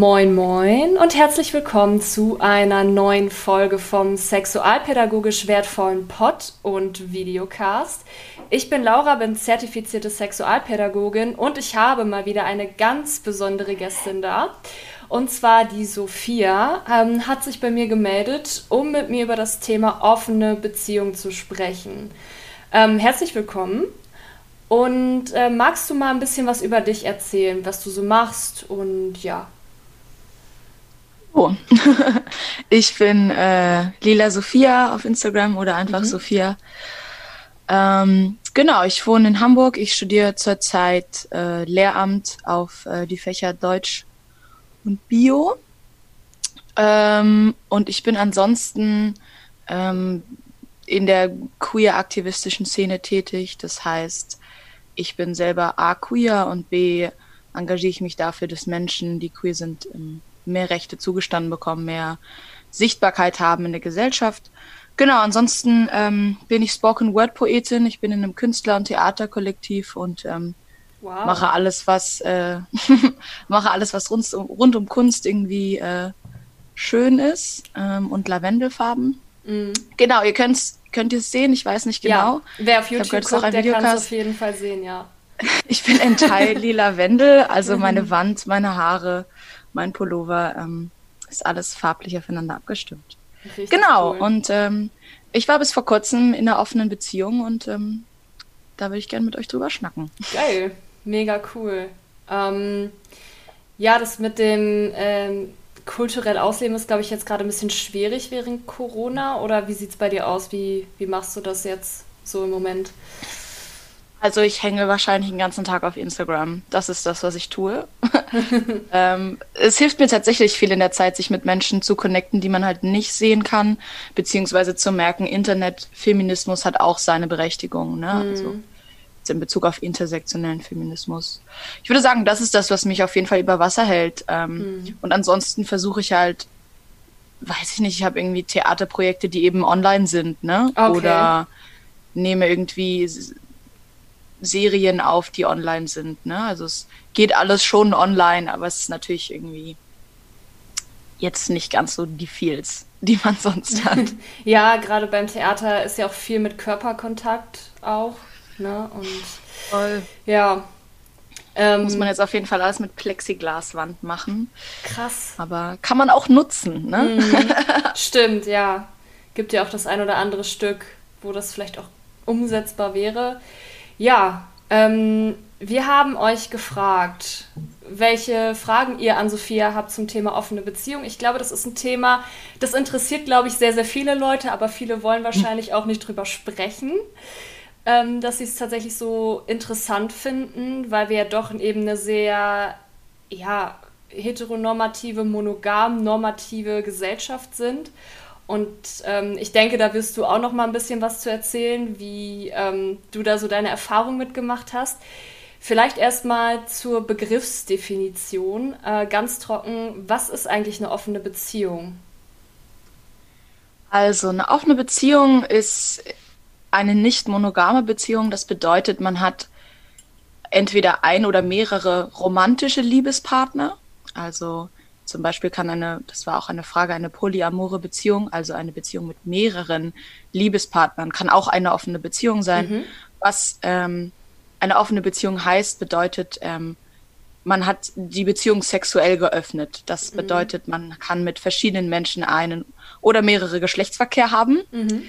Moin Moin und herzlich willkommen zu einer neuen Folge vom sexualpädagogisch wertvollen Pod und Videocast. Ich bin Laura, bin zertifizierte Sexualpädagogin und ich habe mal wieder eine ganz besondere Gästin da. Und zwar die Sophia ähm, hat sich bei mir gemeldet, um mit mir über das Thema offene Beziehung zu sprechen. Ähm, herzlich willkommen. Und äh, magst du mal ein bisschen was über dich erzählen, was du so machst und ja. Oh, ich bin äh, Lila Sophia auf Instagram oder einfach mhm. Sophia. Ähm, genau, ich wohne in Hamburg. Ich studiere zurzeit äh, Lehramt auf äh, die Fächer Deutsch und Bio. Ähm, und ich bin ansonsten ähm, in der queer-aktivistischen Szene tätig. Das heißt, ich bin selber A queer und B engagiere ich mich dafür, dass Menschen, die queer sind, ähm, mehr Rechte zugestanden bekommen, mehr Sichtbarkeit haben in der Gesellschaft. Genau, ansonsten ähm, bin ich Spoken Word Poetin. Ich bin in einem Künstler- und Theaterkollektiv und ähm, wow. mache alles, was äh, mache alles, was rund, rund um Kunst irgendwie äh, schön ist ähm, und Lavendelfarben. Mhm. Genau, ihr könnt könnt ihr es sehen, ich weiß nicht genau. Ja, wer auf YouTube guckt, der kann es auf jeden Fall sehen, ja. Ich bin ein Teil lila Wendel, also meine Wand, meine Haare, mein Pullover, ähm, ist alles farblich aufeinander abgestimmt. Richtig genau, cool. und ähm, ich war bis vor kurzem in einer offenen Beziehung und ähm, da würde ich gerne mit euch drüber schnacken. Geil, mega cool. Ähm, ja, das mit dem ähm, kulturell ausleben ist, glaube ich, jetzt gerade ein bisschen schwierig während Corona. Oder wie sieht es bei dir aus? Wie, wie machst du das jetzt so im Moment? Also ich hänge wahrscheinlich den ganzen Tag auf Instagram. Das ist das, was ich tue. ähm, es hilft mir tatsächlich viel in der Zeit, sich mit Menschen zu connecten, die man halt nicht sehen kann, beziehungsweise zu merken, Internetfeminismus hat auch seine Berechtigung. Ne? Mhm. Also in Bezug auf intersektionellen Feminismus. Ich würde sagen, das ist das, was mich auf jeden Fall über Wasser hält. Ähm, mhm. Und ansonsten versuche ich halt, weiß ich nicht, ich habe irgendwie Theaterprojekte, die eben online sind, ne? Okay. Oder nehme irgendwie Serien auf, die online sind, ne? Also es geht alles schon online, aber es ist natürlich irgendwie jetzt nicht ganz so die Feels, die man sonst hat. ja, gerade beim Theater ist ja auch viel mit Körperkontakt auch. Ne? Und Voll. ja. Ähm, Muss man jetzt auf jeden Fall alles mit Plexiglaswand machen. Krass. Aber kann man auch nutzen, ne? Mhm. Stimmt, ja. Gibt ja auch das ein oder andere Stück, wo das vielleicht auch umsetzbar wäre. Ja, ähm, wir haben euch gefragt, welche Fragen ihr an Sophia habt zum Thema offene Beziehung. Ich glaube, das ist ein Thema, das interessiert, glaube ich, sehr, sehr viele Leute, aber viele wollen wahrscheinlich auch nicht drüber sprechen ähm, dass sie es tatsächlich so interessant finden, weil wir ja doch eben eine sehr, ja, heteronormative, monogam normative Gesellschaft sind. Und ähm, ich denke, da wirst du auch noch mal ein bisschen was zu erzählen, wie ähm, du da so deine Erfahrung mitgemacht hast. Vielleicht erstmal zur Begriffsdefinition. Äh, ganz trocken, was ist eigentlich eine offene Beziehung? Also, eine offene Beziehung ist eine nicht monogame Beziehung. Das bedeutet, man hat entweder ein oder mehrere romantische Liebespartner. Also zum Beispiel kann eine, das war auch eine Frage, eine polyamore Beziehung, also eine Beziehung mit mehreren Liebespartnern, kann auch eine offene Beziehung sein. Mhm. Was ähm, eine offene Beziehung heißt, bedeutet, ähm, man hat die Beziehung sexuell geöffnet. Das mhm. bedeutet, man kann mit verschiedenen Menschen einen oder mehrere Geschlechtsverkehr haben. Mhm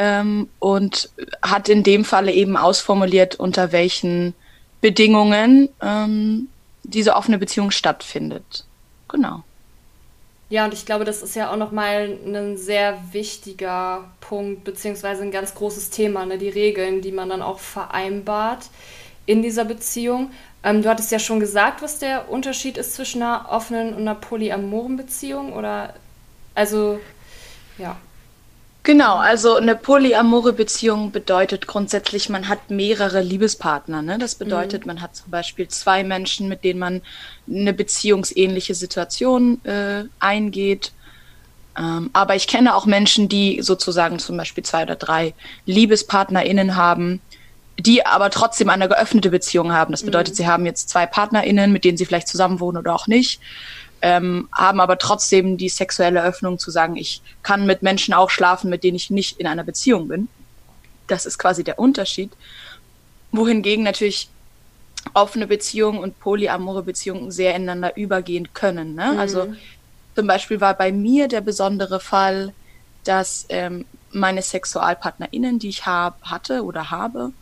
ähm, und hat in dem Falle eben ausformuliert, unter welchen Bedingungen ähm, diese offene Beziehung stattfindet. Genau. Ja, und ich glaube, das ist ja auch nochmal ein sehr wichtiger Punkt, beziehungsweise ein ganz großes Thema, ne? die Regeln, die man dann auch vereinbart in dieser Beziehung. Ähm, du hattest ja schon gesagt, was der Unterschied ist zwischen einer offenen und einer polyamoren Beziehung, oder? Also, ja. Genau, also eine polyamore Beziehung bedeutet grundsätzlich, man hat mehrere Liebespartner. Ne? Das bedeutet, mhm. man hat zum Beispiel zwei Menschen, mit denen man eine beziehungsähnliche Situation äh, eingeht. Ähm, aber ich kenne auch Menschen, die sozusagen zum Beispiel zwei oder drei LiebespartnerInnen haben, die aber trotzdem eine geöffnete Beziehung haben. Das bedeutet, mhm. sie haben jetzt zwei PartnerInnen, mit denen sie vielleicht zusammenwohnen oder auch nicht. Ähm, haben aber trotzdem die sexuelle Öffnung zu sagen, ich kann mit Menschen auch schlafen, mit denen ich nicht in einer Beziehung bin. Das ist quasi der Unterschied. Wohingegen natürlich offene Beziehungen und polyamore Beziehungen sehr ineinander übergehen können. Ne? Mhm. Also zum Beispiel war bei mir der besondere Fall, dass ähm, meine SexualpartnerInnen, die ich hab, hatte oder habe,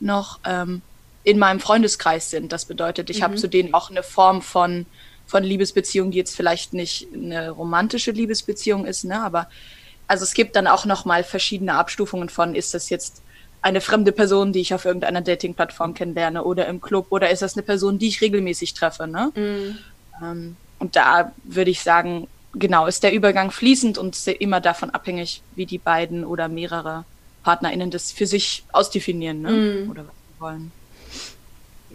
noch ähm, in meinem Freundeskreis sind. Das bedeutet, ich mhm. habe zu denen auch eine Form von, von Liebesbeziehung, die jetzt vielleicht nicht eine romantische Liebesbeziehung ist, ne? aber also es gibt dann auch noch mal verschiedene Abstufungen von, ist das jetzt eine fremde Person, die ich auf irgendeiner Dating-Plattform kennenlerne oder im Club oder ist das eine Person, die ich regelmäßig treffe. Ne? Mhm. Ähm, und da würde ich sagen, genau, ist der Übergang fließend und immer davon abhängig, wie die beiden oder mehrere PartnerInnen das für sich ausdefinieren ne? Mhm. oder was sie wollen.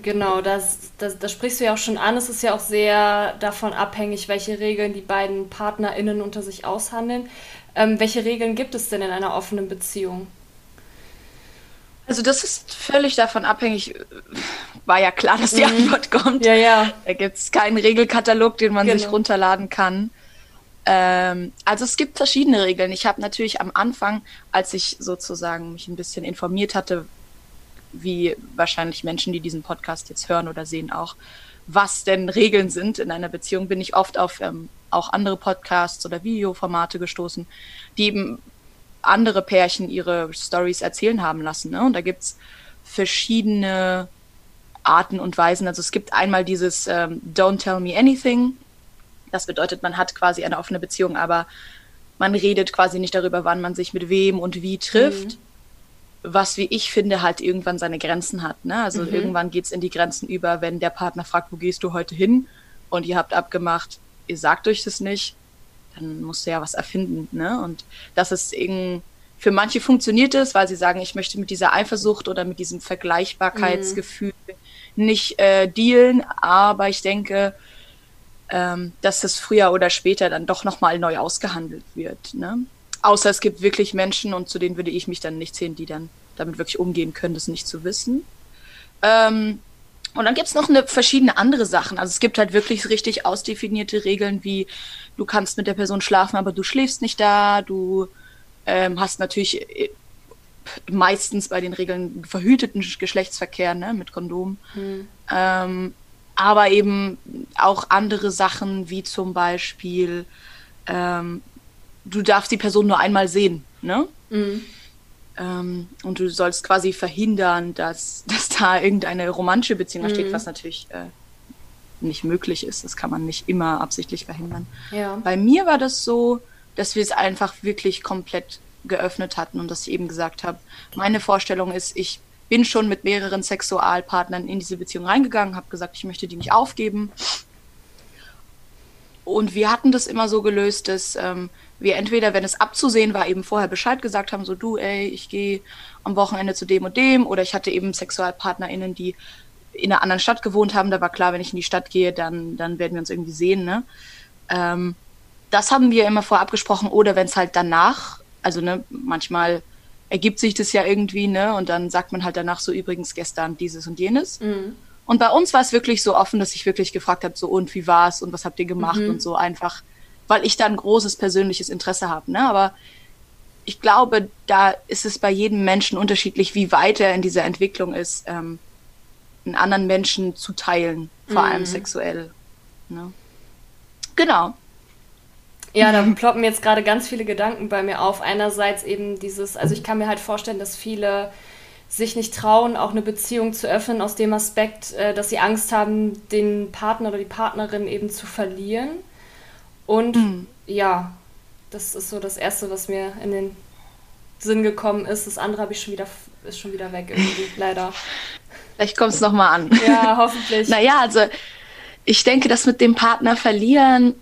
Genau, das, das, das sprichst du ja auch schon an. Es ist ja auch sehr davon abhängig, welche Regeln die beiden PartnerInnen unter sich aushandeln. Ähm, welche Regeln gibt es denn in einer offenen Beziehung? Also das ist völlig davon abhängig. War ja klar, dass die mhm. Antwort kommt. Ja, ja. Da gibt es keinen Regelkatalog, den man genau. sich runterladen kann. Ähm, also es gibt verschiedene Regeln. Ich habe natürlich am Anfang, als ich sozusagen mich ein bisschen informiert hatte, wie wahrscheinlich Menschen, die diesen Podcast jetzt hören oder sehen auch, was denn Regeln sind in einer Beziehung, bin ich oft auf ähm, auch andere Podcasts oder Videoformate gestoßen, die eben andere Pärchen ihre Stories erzählen haben lassen. Ne? Und da gibt's verschiedene Arten und Weisen. Also es gibt einmal dieses ähm, Don't Tell Me Anything. Das bedeutet, man hat quasi eine offene Beziehung, aber man redet quasi nicht darüber, wann man sich mit wem und wie trifft. Mhm. Was, wie ich finde, halt irgendwann seine Grenzen hat. Ne? Also mhm. irgendwann geht's in die Grenzen über, wenn der Partner fragt, wo gehst du heute hin? Und ihr habt abgemacht, ihr sagt euch das nicht dann musst du ja was erfinden. Ne? Und das ist irgendwie, für manche funktioniert es, weil sie sagen, ich möchte mit dieser Eifersucht oder mit diesem Vergleichbarkeitsgefühl mhm. nicht äh, dealen, aber ich denke, ähm, dass das früher oder später dann doch nochmal neu ausgehandelt wird. Ne? Außer es gibt wirklich Menschen, und zu denen würde ich mich dann nicht zählen, die dann damit wirklich umgehen können, das nicht zu wissen. Ähm, und dann gibt's noch eine verschiedene andere Sachen. Also es gibt halt wirklich richtig ausdefinierte Regeln, wie du kannst mit der Person schlafen, aber du schläfst nicht da, du ähm, hast natürlich äh, meistens bei den Regeln verhüteten Geschlechtsverkehr ne, mit Kondom. Mhm. Ähm, aber eben auch andere Sachen, wie zum Beispiel, ähm, du darfst die Person nur einmal sehen. Ne? Mhm. Ähm, und du sollst quasi verhindern, dass, dass da irgendeine romantische Beziehung mhm. steht, was natürlich äh, nicht möglich ist. Das kann man nicht immer absichtlich verhindern. Ja. Bei mir war das so, dass wir es einfach wirklich komplett geöffnet hatten und dass ich eben gesagt habe, meine Vorstellung ist, ich bin schon mit mehreren Sexualpartnern in diese Beziehung reingegangen, habe gesagt, ich möchte die nicht aufgeben. Und wir hatten das immer so gelöst, dass ähm, wir entweder, wenn es abzusehen war, eben vorher Bescheid gesagt haben, so du, ey, ich gehe am Wochenende zu dem und dem. Oder ich hatte eben SexualpartnerInnen, die in einer anderen Stadt gewohnt haben. Da war klar, wenn ich in die Stadt gehe, dann, dann werden wir uns irgendwie sehen. Ne? Ähm, das haben wir immer vorher abgesprochen. Oder wenn es halt danach, also ne, manchmal ergibt sich das ja irgendwie, ne? Und dann sagt man halt danach so übrigens gestern dieses und jenes. Mhm. Und bei uns war es wirklich so offen, dass ich wirklich gefragt habe, so und wie war's und was habt ihr gemacht mhm. und so einfach weil ich da ein großes persönliches Interesse habe. Ne? Aber ich glaube, da ist es bei jedem Menschen unterschiedlich, wie weit er in dieser Entwicklung ist, ähm, einen anderen Menschen zu teilen, vor mhm. allem sexuell. Ne? Genau. Ja, da ploppen jetzt gerade ganz viele Gedanken bei mir auf. Einerseits eben dieses, also ich kann mir halt vorstellen, dass viele sich nicht trauen, auch eine Beziehung zu öffnen, aus dem Aspekt, äh, dass sie Angst haben, den Partner oder die Partnerin eben zu verlieren. Und mhm. ja, das ist so das Erste, was mir in den Sinn gekommen ist. Das andere habe ich schon wieder, ist schon wieder weg irgendwie, leider. Vielleicht kommt es nochmal an. Ja, hoffentlich. naja, also ich denke, das mit dem Partner verlieren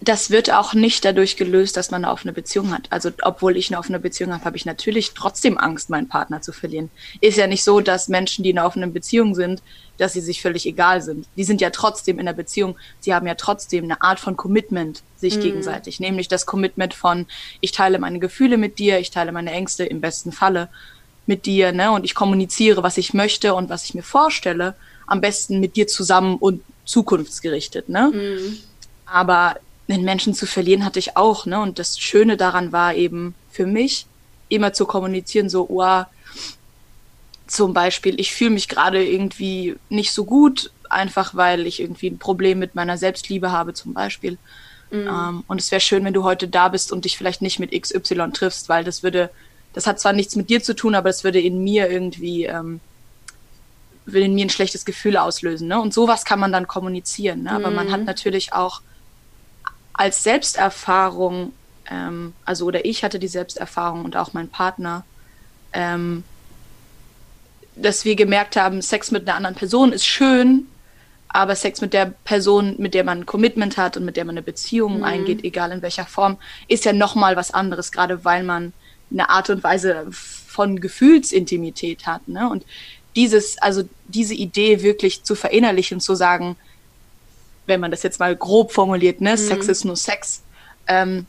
das wird auch nicht dadurch gelöst, dass man eine offene Beziehung hat. Also obwohl ich eine offene Beziehung habe, habe ich natürlich trotzdem Angst, meinen Partner zu verlieren. Ist ja nicht so, dass Menschen, die in einer offenen Beziehung sind, dass sie sich völlig egal sind. Die sind ja trotzdem in der Beziehung. Sie haben ja trotzdem eine Art von Commitment sich mhm. gegenseitig. Nämlich das Commitment von, ich teile meine Gefühle mit dir, ich teile meine Ängste im besten Falle mit dir, ne? Und ich kommuniziere, was ich möchte und was ich mir vorstelle, am besten mit dir zusammen und zukunftsgerichtet, ne? Mhm. Aber einen Menschen zu verlieren hatte ich auch, ne? Und das Schöne daran war eben für mich, immer zu kommunizieren, so, oh, zum Beispiel, ich fühle mich gerade irgendwie nicht so gut, einfach weil ich irgendwie ein Problem mit meiner Selbstliebe habe, zum Beispiel. Mhm. Ähm, und es wäre schön, wenn du heute da bist und dich vielleicht nicht mit XY triffst, weil das würde, das hat zwar nichts mit dir zu tun, aber es würde in mir irgendwie, ähm, würde in mir ein schlechtes Gefühl auslösen. Ne? Und sowas kann man dann kommunizieren. Ne? Aber mhm. man hat mhm. natürlich auch als Selbsterfahrung, ähm, also oder ich hatte die Selbsterfahrung und auch mein Partner, ähm, dass wir gemerkt haben, Sex mit einer anderen Person ist schön, aber Sex mit der Person, mit der man ein Commitment hat und mit der man eine Beziehung mhm. eingeht, egal in welcher Form, ist ja nochmal was anderes, gerade weil man eine Art und Weise von Gefühlsintimität hat. Ne? Und dieses, also diese Idee wirklich zu verinnerlichen, zu sagen, wenn man das jetzt mal grob formuliert, ne, mhm. Sex ist nur Sex, ähm,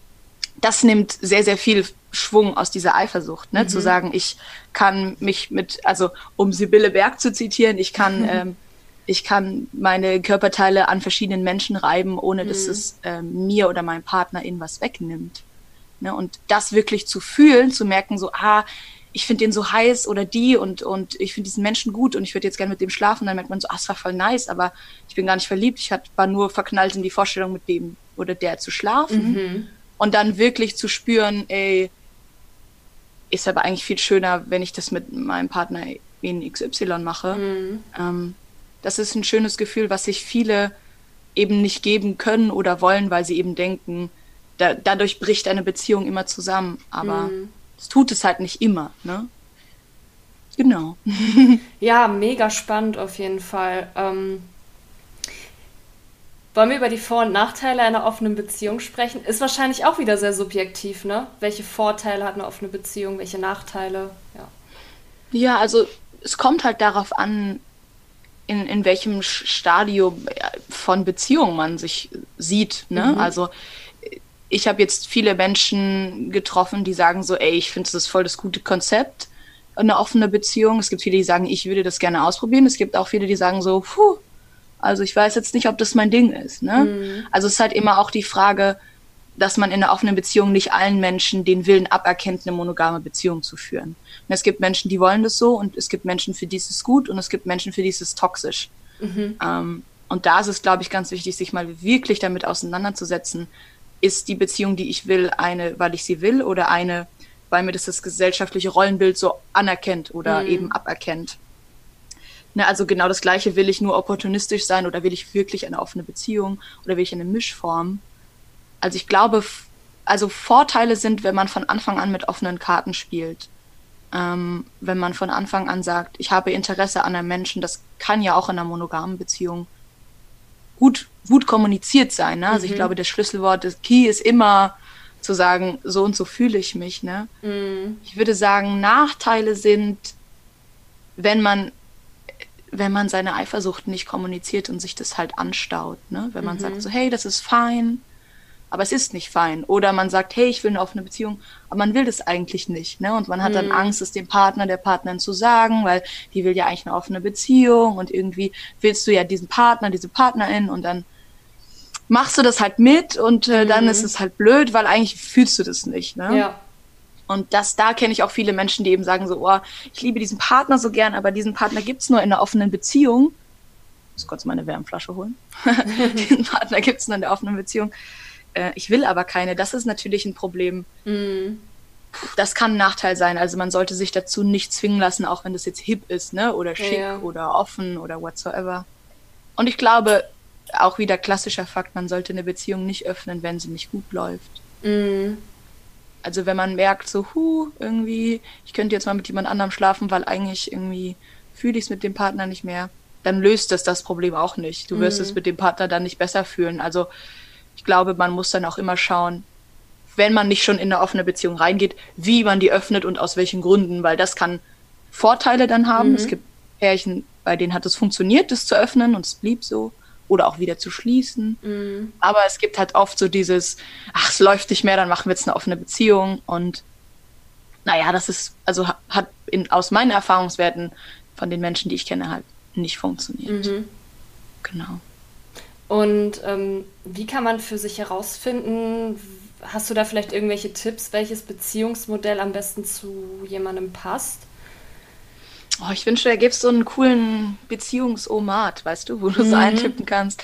das nimmt sehr, sehr viel Schwung aus dieser Eifersucht, ne? Mhm. Zu sagen, ich kann mich mit, also um Sibylle Berg zu zitieren, ich kann, mhm. ähm, ich kann meine Körperteile an verschiedenen Menschen reiben, ohne dass mhm. es ähm, mir oder meinem Partner in was wegnimmt. Ne? Und das wirklich zu fühlen, zu merken, so, ah, ich finde den so heiß oder die und, und ich finde diesen Menschen gut und ich würde jetzt gerne mit dem schlafen, dann merkt man so, ah, es war voll nice, aber ich bin gar nicht verliebt, ich war nur verknallt in die Vorstellung, mit dem oder der zu schlafen. Mhm. Und dann wirklich zu spüren, ey, ist aber eigentlich viel schöner, wenn ich das mit meinem Partner in XY mache. Mhm. Ähm, das ist ein schönes Gefühl, was sich viele eben nicht geben können oder wollen, weil sie eben denken, da, dadurch bricht eine Beziehung immer zusammen. Aber mhm. es tut es halt nicht immer. Ne? Genau. ja, mega spannend auf jeden Fall. Ähm, wollen wir über die Vor- und Nachteile einer offenen Beziehung sprechen? Ist wahrscheinlich auch wieder sehr subjektiv, ne? Welche Vorteile hat eine offene Beziehung, welche Nachteile? Ja, ja also es kommt halt darauf an, in, in welchem Stadium von Beziehung man sich sieht. Ne? Mhm. Also ich habe jetzt viele Menschen getroffen, die sagen so, ey, ich finde das voll das gute Konzept, eine offene Beziehung. Es gibt viele, die sagen, ich würde das gerne ausprobieren. Es gibt auch viele, die sagen so, puh, also ich weiß jetzt nicht, ob das mein Ding ist. Ne? Mhm. Also es ist halt immer auch die Frage, dass man in einer offenen Beziehung nicht allen Menschen den Willen aberkennt, eine monogame Beziehung zu führen. Und es gibt Menschen, die wollen das so und es gibt Menschen, für die ist es gut und es gibt Menschen, für die ist es toxisch. Mhm. Ähm, und da ist es, glaube ich, ganz wichtig, sich mal wirklich damit auseinanderzusetzen. Ist die Beziehung, die ich will, eine, weil ich sie will oder eine, weil mir das das gesellschaftliche Rollenbild so anerkennt oder mhm. eben aberkennt? Ne, also genau das Gleiche, will ich nur opportunistisch sein oder will ich wirklich eine offene Beziehung oder will ich eine Mischform? Also ich glaube, also Vorteile sind, wenn man von Anfang an mit offenen Karten spielt. Ähm, wenn man von Anfang an sagt, ich habe Interesse an einem Menschen, das kann ja auch in einer monogamen Beziehung gut, gut kommuniziert sein. Ne? Also mhm. ich glaube, das Schlüsselwort, das Key ist immer zu sagen, so und so fühle ich mich. Ne? Mhm. Ich würde sagen, Nachteile sind, wenn man wenn man seine Eifersucht nicht kommuniziert und sich das halt anstaut, ne? Wenn man mhm. sagt so, hey, das ist fein, aber es ist nicht fein. Oder man sagt, hey, ich will eine offene Beziehung, aber man will das eigentlich nicht, ne? Und man hat mhm. dann Angst, es dem Partner, der Partnerin zu sagen, weil die will ja eigentlich eine offene Beziehung und irgendwie willst du ja diesen Partner, diese Partnerin und dann machst du das halt mit und äh, mhm. dann ist es halt blöd, weil eigentlich fühlst du das nicht, ne? Ja. Und das, da kenne ich auch viele Menschen, die eben sagen so, oh, ich liebe diesen Partner so gern, aber diesen Partner gibt's nur in einer offenen Beziehung. Ich muss kurz meine Wärmflasche holen. diesen Partner gibt's nur in der offenen Beziehung. Äh, ich will aber keine. Das ist natürlich ein Problem. Mm. Das kann ein Nachteil sein. Also man sollte sich dazu nicht zwingen lassen, auch wenn das jetzt hip ist, ne? Oder schick ja. oder offen oder whatsoever. Und ich glaube, auch wieder klassischer Fakt, man sollte eine Beziehung nicht öffnen, wenn sie nicht gut läuft. Mm. Also wenn man merkt, so, hu, irgendwie, ich könnte jetzt mal mit jemand anderem schlafen, weil eigentlich irgendwie fühle ich es mit dem Partner nicht mehr, dann löst das das Problem auch nicht. Du wirst mhm. es mit dem Partner dann nicht besser fühlen. Also ich glaube, man muss dann auch immer schauen, wenn man nicht schon in eine offene Beziehung reingeht, wie man die öffnet und aus welchen Gründen, weil das kann Vorteile dann haben. Mhm. Es gibt Pärchen, bei denen hat es funktioniert, das zu öffnen und es blieb so oder auch wieder zu schließen. Mhm. Aber es gibt halt oft so dieses, ach, es läuft nicht mehr, dann machen wir jetzt eine offene Beziehung. Und naja, das ist, also hat in, aus meinen Erfahrungswerten von den Menschen, die ich kenne, halt nicht funktioniert. Mhm. Genau. Und ähm, wie kann man für sich herausfinden, hast du da vielleicht irgendwelche Tipps, welches Beziehungsmodell am besten zu jemandem passt? Oh, ich wünschte, da gäbe es so einen coolen Beziehungsomat, weißt du, wo du mhm. so eintippen kannst.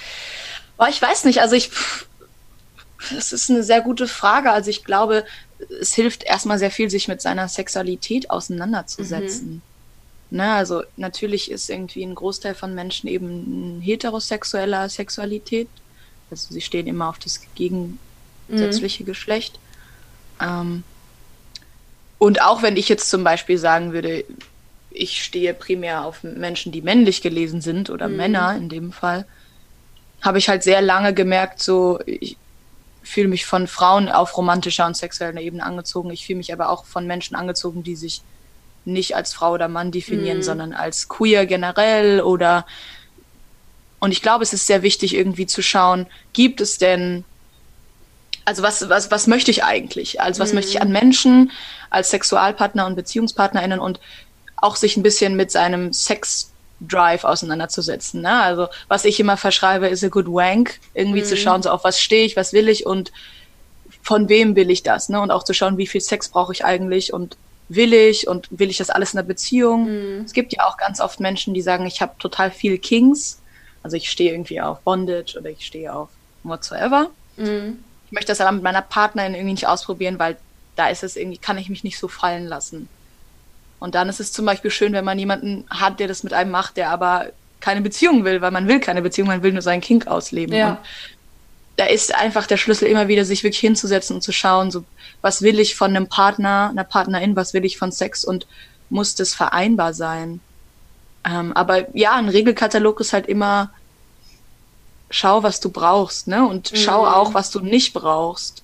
Oh, ich weiß nicht, also ich, das ist eine sehr gute Frage. Also ich glaube, es hilft erstmal sehr viel, sich mit seiner Sexualität auseinanderzusetzen. Mhm. Ne, also natürlich ist irgendwie ein Großteil von Menschen eben heterosexueller Sexualität. Also sie stehen immer auf das gegensätzliche mhm. Geschlecht. Ähm, und auch wenn ich jetzt zum Beispiel sagen würde, ich stehe primär auf Menschen, die männlich gelesen sind oder mhm. Männer in dem Fall, habe ich halt sehr lange gemerkt, so ich fühle mich von Frauen auf romantischer und sexueller Ebene angezogen. Ich fühle mich aber auch von Menschen angezogen, die sich nicht als Frau oder Mann definieren, mhm. sondern als queer generell oder und ich glaube, es ist sehr wichtig, irgendwie zu schauen, gibt es denn, also was, was, was möchte ich eigentlich? Also was mhm. möchte ich an Menschen als Sexualpartner und BeziehungspartnerInnen und auch sich ein bisschen mit seinem Sex Drive auseinanderzusetzen. Ne? Also was ich immer verschreibe, ist a good wank, irgendwie mhm. zu schauen, so auf was stehe ich, was will ich und von wem will ich das, ne? Und auch zu schauen, wie viel Sex brauche ich eigentlich und will ich und will ich das alles in einer Beziehung. Mhm. Es gibt ja auch ganz oft Menschen, die sagen, ich habe total viel Kings, also ich stehe irgendwie auf Bondage oder ich stehe auf whatsoever. Mhm. Ich möchte das aber mit meiner Partnerin irgendwie nicht ausprobieren, weil da ist es irgendwie, kann ich mich nicht so fallen lassen. Und dann ist es zum Beispiel schön, wenn man jemanden hat, der das mit einem macht, der aber keine Beziehung will, weil man will keine Beziehung, man will nur seinen Kink ausleben. Ja. Und da ist einfach der Schlüssel immer wieder, sich wirklich hinzusetzen und zu schauen, so, was will ich von einem Partner, einer Partnerin, was will ich von Sex und muss das vereinbar sein? Ähm, aber ja, ein Regelkatalog ist halt immer, schau, was du brauchst, ne? Und mhm. schau auch, was du nicht brauchst.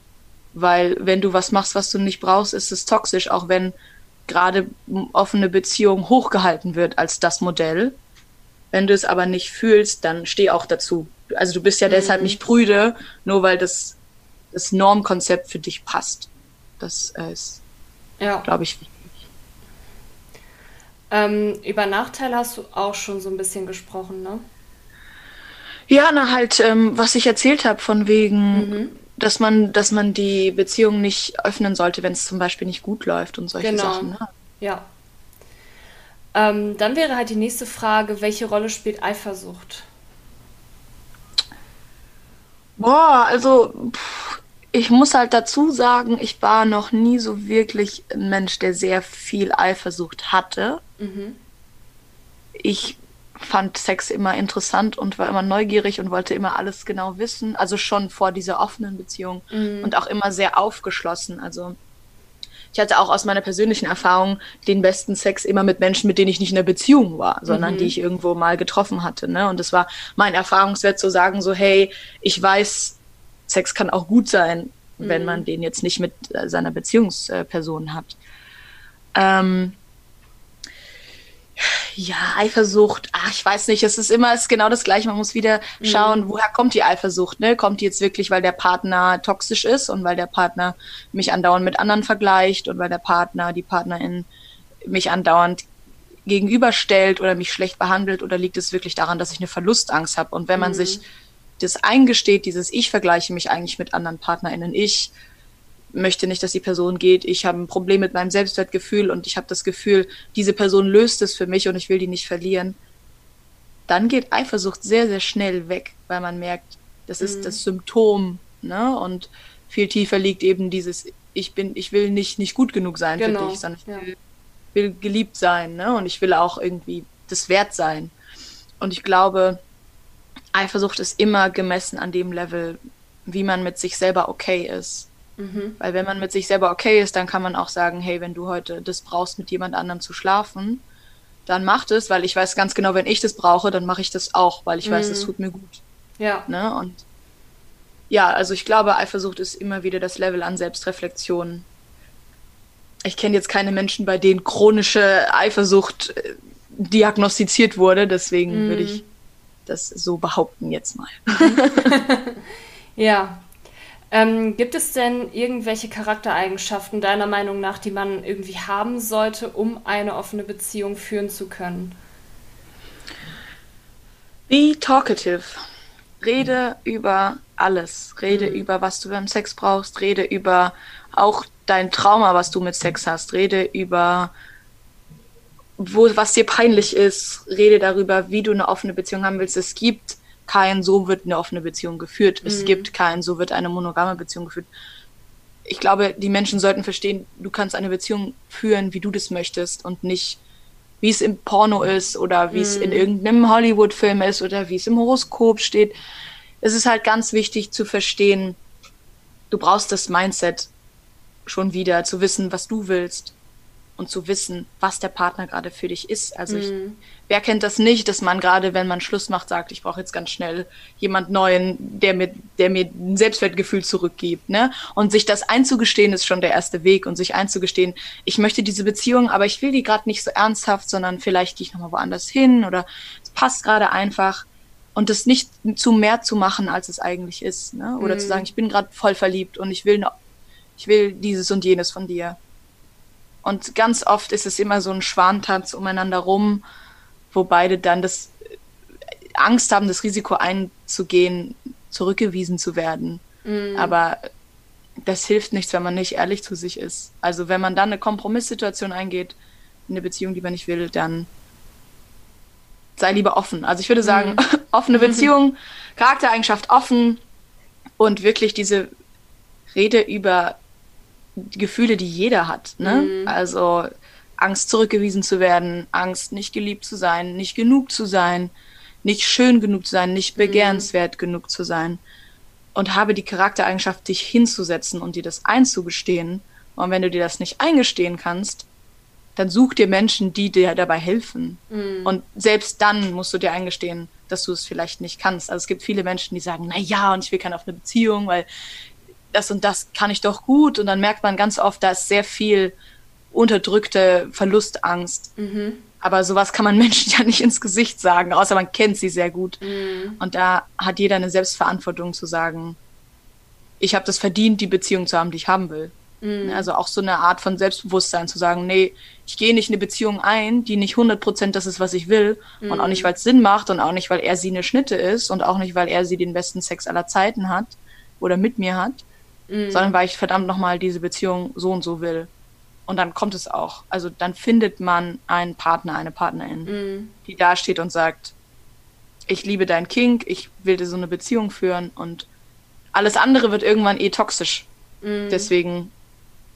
Weil wenn du was machst, was du nicht brauchst, ist es toxisch, auch wenn gerade offene Beziehung hochgehalten wird als das Modell. Wenn du es aber nicht fühlst, dann steh auch dazu. Also du bist ja mhm. deshalb nicht prüde, nur weil das, das Normkonzept für dich passt. Das äh, ist, ja. glaube ich, wichtig. Ähm, über Nachteile hast du auch schon so ein bisschen gesprochen, ne? Ja, na halt, ähm, was ich erzählt habe, von wegen, mhm dass man, dass man die Beziehung nicht öffnen sollte, wenn es zum Beispiel nicht gut läuft und solche genau. Sachen. Ne? Ja. Ähm, dann wäre halt die nächste Frage, welche Rolle spielt Eifersucht? Boah, also ich muss halt dazu sagen, ich war noch nie so wirklich ein Mensch, der sehr viel Eifersucht hatte. Mhm. Ich fand Sex immer interessant und war immer neugierig und wollte immer alles genau wissen. Also schon vor dieser offenen Beziehung mhm. und auch immer sehr aufgeschlossen. Also ich hatte auch aus meiner persönlichen Erfahrung den besten Sex immer mit Menschen, mit denen ich nicht in der Beziehung war, sondern mhm. die ich irgendwo mal getroffen hatte. Ne? Und es war mein Erfahrungswert zu sagen, so, hey, ich weiß, Sex kann auch gut sein, mhm. wenn man den jetzt nicht mit äh, seiner Beziehungsperson hat. Ähm, ja, Eifersucht, ach, ich weiß nicht, es ist immer es ist genau das Gleiche. Man muss wieder mhm. schauen, mhm. woher kommt die Eifersucht, ne? Kommt die jetzt wirklich, weil der Partner toxisch ist und weil der Partner mich andauernd mit anderen vergleicht und weil der Partner, die Partnerin mich andauernd gegenüberstellt oder mich schlecht behandelt oder liegt es wirklich daran, dass ich eine Verlustangst habe? Und wenn man mhm. sich das eingesteht, dieses Ich vergleiche mich eigentlich mit anderen PartnerInnen, ich möchte nicht, dass die Person geht. Ich habe ein Problem mit meinem Selbstwertgefühl und ich habe das Gefühl, diese Person löst es für mich und ich will die nicht verlieren. Dann geht Eifersucht sehr, sehr schnell weg, weil man merkt, das ist mhm. das Symptom, ne? Und viel tiefer liegt eben dieses, ich bin, ich will nicht, nicht gut genug sein genau. für dich, sondern ich ja. will, will geliebt sein, ne? Und ich will auch irgendwie das wert sein. Und ich glaube, Eifersucht ist immer gemessen an dem Level, wie man mit sich selber okay ist. Mhm. Weil wenn man mit sich selber okay ist, dann kann man auch sagen, hey, wenn du heute das brauchst, mit jemand anderem zu schlafen, dann mach das, weil ich weiß ganz genau, wenn ich das brauche, dann mache ich das auch, weil ich mhm. weiß, es tut mir gut. Ja. Ne? Und ja, also ich glaube, Eifersucht ist immer wieder das Level an Selbstreflexion. Ich kenne jetzt keine Menschen, bei denen chronische Eifersucht äh, diagnostiziert wurde, deswegen mhm. würde ich das so behaupten jetzt mal. ja, ähm, gibt es denn irgendwelche Charaktereigenschaften deiner Meinung nach, die man irgendwie haben sollte, um eine offene Beziehung führen zu können? Be talkative. rede über alles. Rede mhm. über, was du beim Sex brauchst. Rede über auch dein Trauma, was du mit Sex hast. Rede über, wo, was dir peinlich ist. Rede darüber, wie du eine offene Beziehung haben willst. Es gibt kein, so wird eine offene Beziehung geführt. Mhm. Es gibt kein, so wird eine monogame Beziehung geführt. Ich glaube, die Menschen sollten verstehen, du kannst eine Beziehung führen, wie du das möchtest und nicht, wie es im Porno ist oder wie mhm. es in irgendeinem Hollywood-Film ist oder wie es im Horoskop steht. Es ist halt ganz wichtig zu verstehen, du brauchst das Mindset schon wieder, zu wissen, was du willst und zu wissen, was der Partner gerade für dich ist. Also ich, mhm. wer kennt das nicht, dass man gerade, wenn man Schluss macht, sagt, ich brauche jetzt ganz schnell jemand Neuen, der mir, der mir ein Selbstwertgefühl zurückgibt, ne? Und sich das einzugestehen, ist schon der erste Weg und sich einzugestehen, ich möchte diese Beziehung, aber ich will die gerade nicht so ernsthaft, sondern vielleicht gehe ich nochmal woanders hin oder es passt gerade einfach und das nicht zu mehr zu machen, als es eigentlich ist, ne? Oder mhm. zu sagen, ich bin gerade voll verliebt und ich will, ich will dieses und jenes von dir und ganz oft ist es immer so ein Schwantanz umeinander rum, wo beide dann das äh, Angst haben, das Risiko einzugehen, zurückgewiesen zu werden. Mhm. Aber das hilft nichts, wenn man nicht ehrlich zu sich ist. Also wenn man dann eine Kompromisssituation eingeht, in eine Beziehung, die man nicht will, dann sei lieber offen. Also ich würde sagen, mhm. offene Beziehung, Charaktereigenschaft offen und wirklich diese Rede über Gefühle, die jeder hat. Ne? Mhm. Also Angst zurückgewiesen zu werden, Angst nicht geliebt zu sein, nicht genug zu sein, nicht schön genug zu sein, nicht mhm. begehrenswert mhm. genug zu sein. Und habe die Charaktereigenschaft, dich hinzusetzen und dir das einzugestehen. Und wenn du dir das nicht eingestehen kannst, dann such dir Menschen, die dir dabei helfen. Mhm. Und selbst dann musst du dir eingestehen, dass du es vielleicht nicht kannst. Also es gibt viele Menschen, die sagen, na ja, und ich will keine offene Beziehung, weil das und das kann ich doch gut. Und dann merkt man ganz oft, da ist sehr viel unterdrückte Verlustangst. Mhm. Aber sowas kann man Menschen ja nicht ins Gesicht sagen, außer man kennt sie sehr gut. Mhm. Und da hat jeder eine Selbstverantwortung zu sagen, ich habe das verdient, die Beziehung zu haben, die ich haben will. Mhm. Also auch so eine Art von Selbstbewusstsein zu sagen, nee, ich gehe nicht in eine Beziehung ein, die nicht 100% das ist, was ich will. Mhm. Und auch nicht, weil es Sinn macht und auch nicht, weil er sie eine Schnitte ist und auch nicht, weil er sie den besten Sex aller Zeiten hat oder mit mir hat, mhm. sondern weil ich verdammt nochmal diese Beziehung so und so will. Und dann kommt es auch. Also dann findet man einen Partner, eine Partnerin, mhm. die da steht und sagt, ich liebe dein King, ich will dir so eine Beziehung führen und alles andere wird irgendwann eh toxisch. Mhm. Deswegen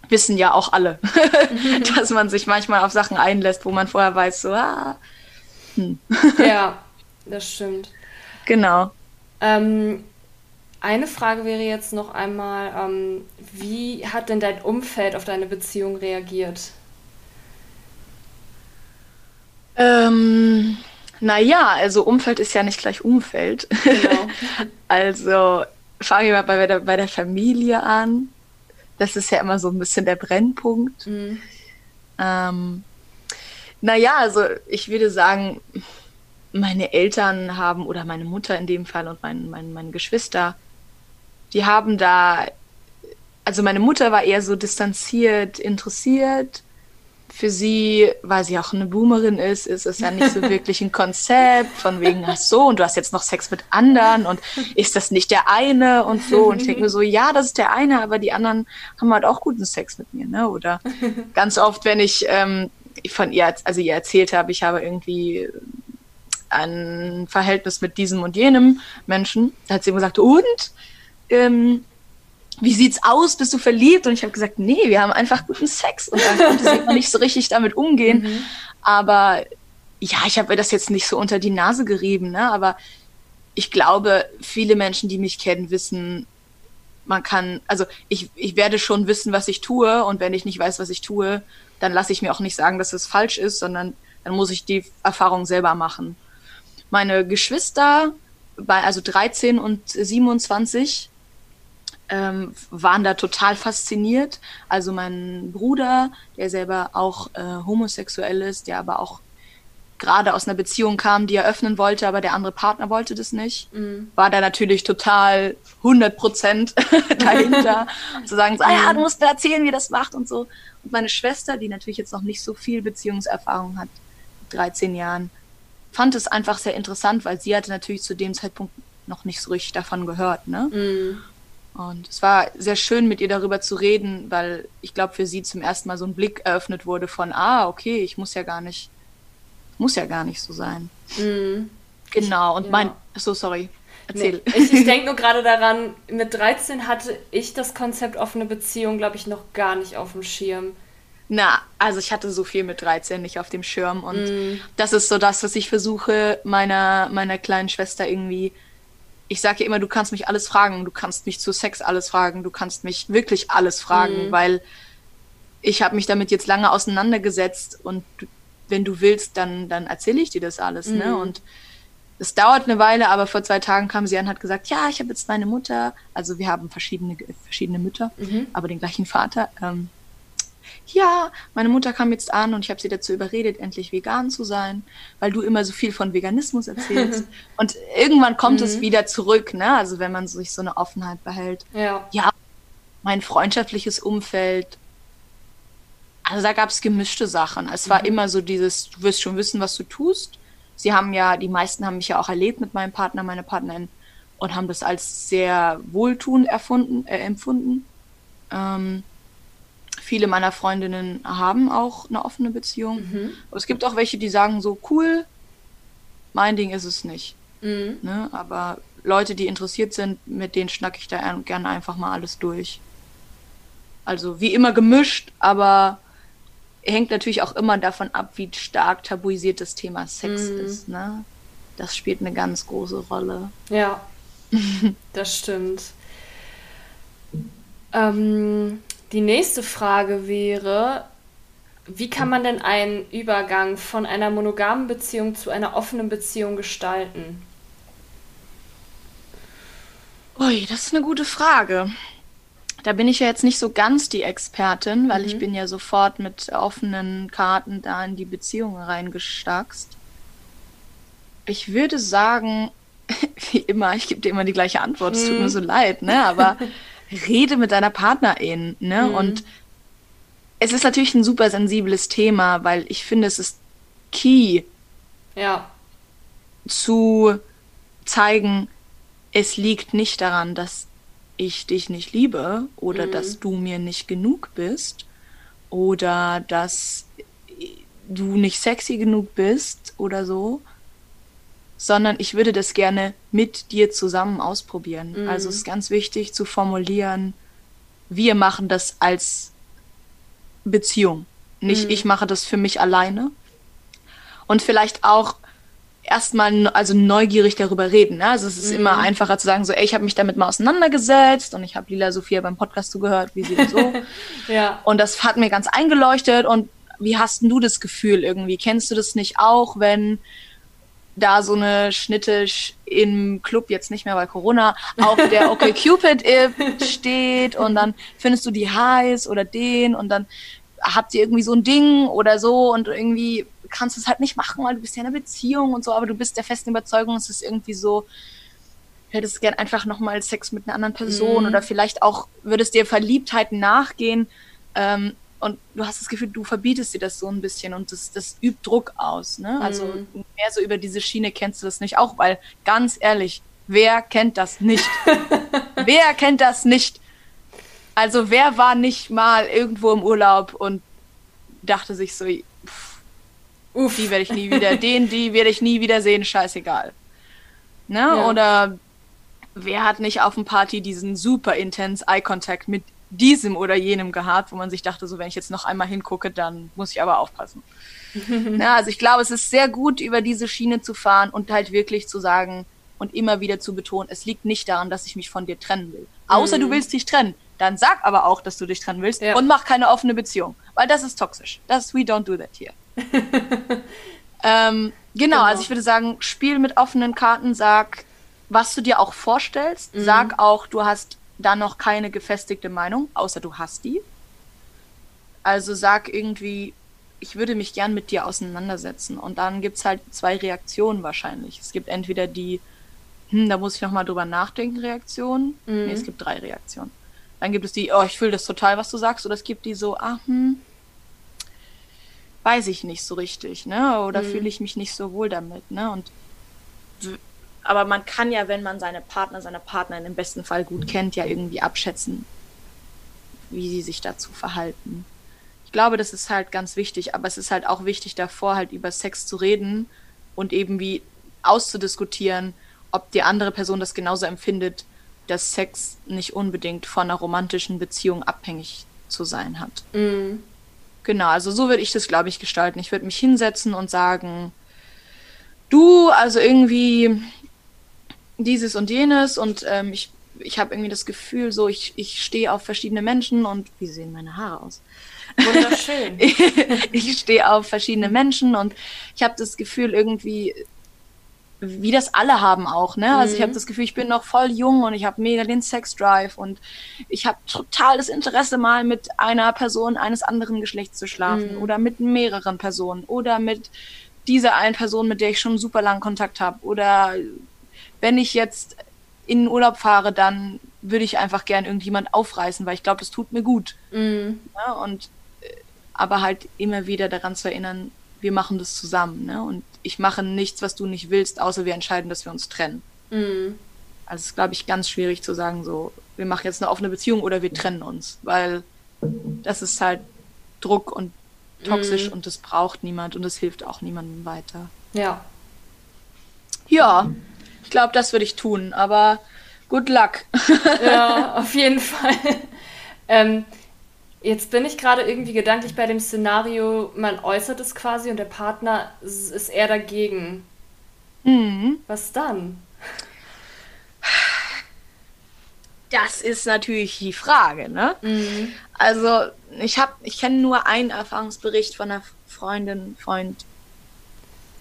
wissen ja auch alle, dass man sich manchmal auf Sachen einlässt, wo man vorher weiß, so, ah. Hm. ja, das stimmt. Genau. Ähm, eine Frage wäre jetzt noch einmal, ähm, wie hat denn dein Umfeld auf deine Beziehung reagiert? Ähm, naja, also Umfeld ist ja nicht gleich Umfeld. Genau. also fange ich mal bei der, bei der Familie an. Das ist ja immer so ein bisschen der Brennpunkt. Mhm. Ähm, naja, also ich würde sagen, meine Eltern haben, oder meine Mutter in dem Fall und mein, mein, meine Geschwister, die haben da, also meine Mutter war eher so distanziert, interessiert. Für sie, weil sie auch eine Boomerin ist, ist es ja nicht so wirklich ein Konzept von wegen, ach so, und du hast jetzt noch Sex mit anderen und ist das nicht der eine und so. Und ich denke mir so, ja, das ist der eine, aber die anderen haben halt auch guten Sex mit mir, ne? Oder ganz oft, wenn ich ähm, von ihr, also ihr erzählt habe, ich habe irgendwie ein Verhältnis mit diesem und jenem Menschen, hat sie immer gesagt, und? Ähm, wie sieht's aus? Bist du verliebt? Und ich habe gesagt, nee, wir haben einfach guten Sex. Und dann konnte sie nicht so richtig damit umgehen. Mhm. Aber ja, ich habe mir das jetzt nicht so unter die Nase gerieben, ne? Aber ich glaube, viele Menschen, die mich kennen, wissen, man kann, also ich, ich werde schon wissen, was ich tue. Und wenn ich nicht weiß, was ich tue, dann lasse ich mir auch nicht sagen, dass es falsch ist, sondern dann muss ich die Erfahrung selber machen. Meine Geschwister, bei, also 13 und 27, ähm, waren da total fasziniert. Also mein Bruder, der selber auch äh, homosexuell ist, der aber auch gerade aus einer Beziehung kam, die er öffnen wollte, aber der andere Partner wollte das nicht, mhm. war da natürlich total 100 Prozent dahinter, zu sagen, so, ah ja, du musst mir erzählen, wie das macht und so. Und meine Schwester, die natürlich jetzt noch nicht so viel Beziehungserfahrung hat, 13 Jahren, fand es einfach sehr interessant, weil sie hatte natürlich zu dem Zeitpunkt noch nicht so richtig davon gehört, ne? Mhm. Und es war sehr schön, mit ihr darüber zu reden, weil ich glaube, für sie zum ersten Mal so ein Blick eröffnet wurde von, ah, okay, ich muss ja gar nicht, muss ja gar nicht so sein. Mhm. Genau, und ja. mein, so sorry, erzähl. Nee, ich, ich denke nur gerade daran, mit 13 hatte ich das Konzept offene Beziehung, glaube ich, noch gar nicht auf dem Schirm. Na, also ich hatte so viel mit 13 nicht auf dem Schirm und mm. das ist so das, was ich versuche, meiner, meiner kleinen Schwester irgendwie ich sage ja immer, du kannst mich alles fragen, du kannst mich zu Sex alles fragen, du kannst mich wirklich alles fragen, mhm. weil ich habe mich damit jetzt lange auseinandergesetzt und wenn du willst, dann, dann erzähle ich dir das alles. Ne? Mhm. Ne? Und es dauert eine Weile, aber vor zwei Tagen kam sie an und hat gesagt, ja, ich habe jetzt meine Mutter, also wir haben verschiedene, verschiedene Mütter, mhm. aber den gleichen Vater. Ähm, ja, meine Mutter kam jetzt an und ich habe sie dazu überredet, endlich vegan zu sein, weil du immer so viel von Veganismus erzählst. und irgendwann kommt mhm. es wieder zurück, ne? Also wenn man sich so eine Offenheit behält. Ja. Ja, mein freundschaftliches Umfeld. Also da gab es gemischte Sachen. Es war mhm. immer so dieses, du wirst schon wissen, was du tust. Sie haben ja, die meisten haben mich ja auch erlebt mit meinem Partner, meiner Partnerin und haben das als sehr wohltuend erfunden, äh, empfunden. Ähm, viele meiner Freundinnen haben auch eine offene Beziehung. Mhm. Aber es gibt auch welche, die sagen so, cool, mein Ding ist es nicht. Mhm. Ne? Aber Leute, die interessiert sind, mit denen schnacke ich da gerne einfach mal alles durch. Also wie immer gemischt, aber hängt natürlich auch immer davon ab, wie stark tabuisiert das Thema Sex mhm. ist. Ne? Das spielt eine ganz große Rolle. Ja, das stimmt. Ähm, die nächste Frage wäre, wie kann man denn einen Übergang von einer monogamen Beziehung zu einer offenen Beziehung gestalten? Ui, das ist eine gute Frage. Da bin ich ja jetzt nicht so ganz die Expertin, weil mhm. ich bin ja sofort mit offenen Karten da in die Beziehung reingestackst. Ich würde sagen, wie immer, ich gebe dir immer die gleiche Antwort, es tut mir mhm. so leid, ne? Aber rede mit deiner Partnerin, ne? Mhm. Und es ist natürlich ein super sensibles Thema, weil ich finde, es ist key. Ja. Zu zeigen, es liegt nicht daran, dass ich dich nicht liebe oder mhm. dass du mir nicht genug bist oder dass du nicht sexy genug bist oder so, sondern ich würde das gerne mit dir zusammen ausprobieren. Mhm. Also es ist ganz wichtig zu formulieren, wir machen das als Beziehung. Nicht mhm. ich mache das für mich alleine. Und vielleicht auch erstmal also neugierig darüber reden. Ne? Also es ist mhm. immer einfacher zu sagen, so, ey, ich habe mich damit mal auseinandergesetzt und ich habe Lila Sophia beim Podcast zugehört, wie sie so. ja. Und das hat mir ganz eingeleuchtet. Und wie hast denn du das Gefühl irgendwie? Kennst du das nicht auch, wenn da so eine Schnitte im Club jetzt nicht mehr, weil Corona auf der Okay Cupid steht und dann findest du die heiß oder den und dann habt ihr irgendwie so ein Ding oder so und irgendwie kannst du es halt nicht machen, weil du bist ja in einer Beziehung und so, aber du bist der festen Überzeugung, es ist irgendwie so, hättest gern einfach nochmal Sex mit einer anderen Person mhm. oder vielleicht auch würdest dir Verliebtheit nachgehen, ähm, und du hast das Gefühl, du verbietest dir das so ein bisschen und das, das übt Druck aus. Ne? Also mhm. mehr so über diese Schiene kennst du das nicht auch, weil ganz ehrlich, wer kennt das nicht? wer kennt das nicht? Also wer war nicht mal irgendwo im Urlaub und dachte sich so, pff, Uff. die werde ich nie wieder, den, die werde ich nie wieder sehen, scheißegal. Ne? Ja. Oder wer hat nicht auf dem Party diesen super intense Eye Contact mit diesem oder jenem gehabt, wo man sich dachte, so wenn ich jetzt noch einmal hingucke, dann muss ich aber aufpassen. ja, also ich glaube, es ist sehr gut, über diese Schiene zu fahren und halt wirklich zu sagen und immer wieder zu betonen, es liegt nicht daran, dass ich mich von dir trennen will. Außer mhm. du willst dich trennen. Dann sag aber auch, dass du dich trennen willst ja. und mach keine offene Beziehung. Weil das ist toxisch. Das we don't do that here. ähm, genau, genau, also ich würde sagen, spiel mit offenen Karten, sag, was du dir auch vorstellst. Mhm. Sag auch, du hast da noch keine gefestigte Meinung, außer du hast die. Also sag irgendwie, ich würde mich gern mit dir auseinandersetzen. Und dann gibt es halt zwei Reaktionen wahrscheinlich. Es gibt entweder die, hm, da muss ich nochmal drüber nachdenken, Reaktion. Mhm. Nee, es gibt drei Reaktionen. Dann gibt es die, oh, ich fühle das total, was du sagst. Oder es gibt die so, ah, hm, weiß ich nicht so richtig, ne? Oder mhm. fühle ich mich nicht so wohl damit, ne? Und aber man kann ja, wenn man seine Partner, seine Partnerin im besten Fall gut kennt, ja irgendwie abschätzen, wie sie sich dazu verhalten. Ich glaube, das ist halt ganz wichtig, aber es ist halt auch wichtig davor, halt über Sex zu reden und eben wie auszudiskutieren, ob die andere Person das genauso empfindet, dass Sex nicht unbedingt von einer romantischen Beziehung abhängig zu sein hat. Mhm. Genau, also so würde ich das, glaube ich, gestalten. Ich würde mich hinsetzen und sagen, du, also irgendwie dieses und jenes und ähm, ich, ich habe irgendwie das Gefühl, so ich, ich stehe auf verschiedene Menschen und wie sehen meine Haare aus? Wunderschön. ich, stehe auf verschiedene Menschen und ich habe das Gefühl irgendwie, wie das alle haben auch, ne? Also ich habe mhm. das Gefühl, ich bin noch voll jung und ich habe mega den Sex Drive und ich habe total das Interesse mal mit einer Person eines anderen Geschlechts zu schlafen mhm. oder mit mehreren Personen oder mit dieser einen Person, mit der ich schon super lang Kontakt habe oder wenn ich jetzt in den Urlaub fahre, dann würde ich einfach gern irgendjemand aufreißen, weil ich glaube, das tut mir gut. Mhm. Ja, und äh, aber halt immer wieder daran zu erinnern, wir machen das zusammen, ne? Und ich mache nichts, was du nicht willst, außer wir entscheiden, dass wir uns trennen. Mhm. Also es ist, glaube ich, ganz schwierig zu sagen, so, wir machen jetzt eine offene Beziehung oder wir trennen uns, weil das ist halt Druck und toxisch mhm. und das braucht niemand und das hilft auch niemandem weiter. Ja. Ja, glaube, das würde ich tun, aber good luck. ja, auf jeden Fall. Ähm, Jetzt bin ich gerade irgendwie gedanklich bei dem Szenario, man äußert es quasi und der Partner ist eher dagegen. Mhm. Was dann? Das ist natürlich die Frage, ne? Mhm. Also, ich habe, ich kenne nur einen Erfahrungsbericht von einer Freundin, Freund,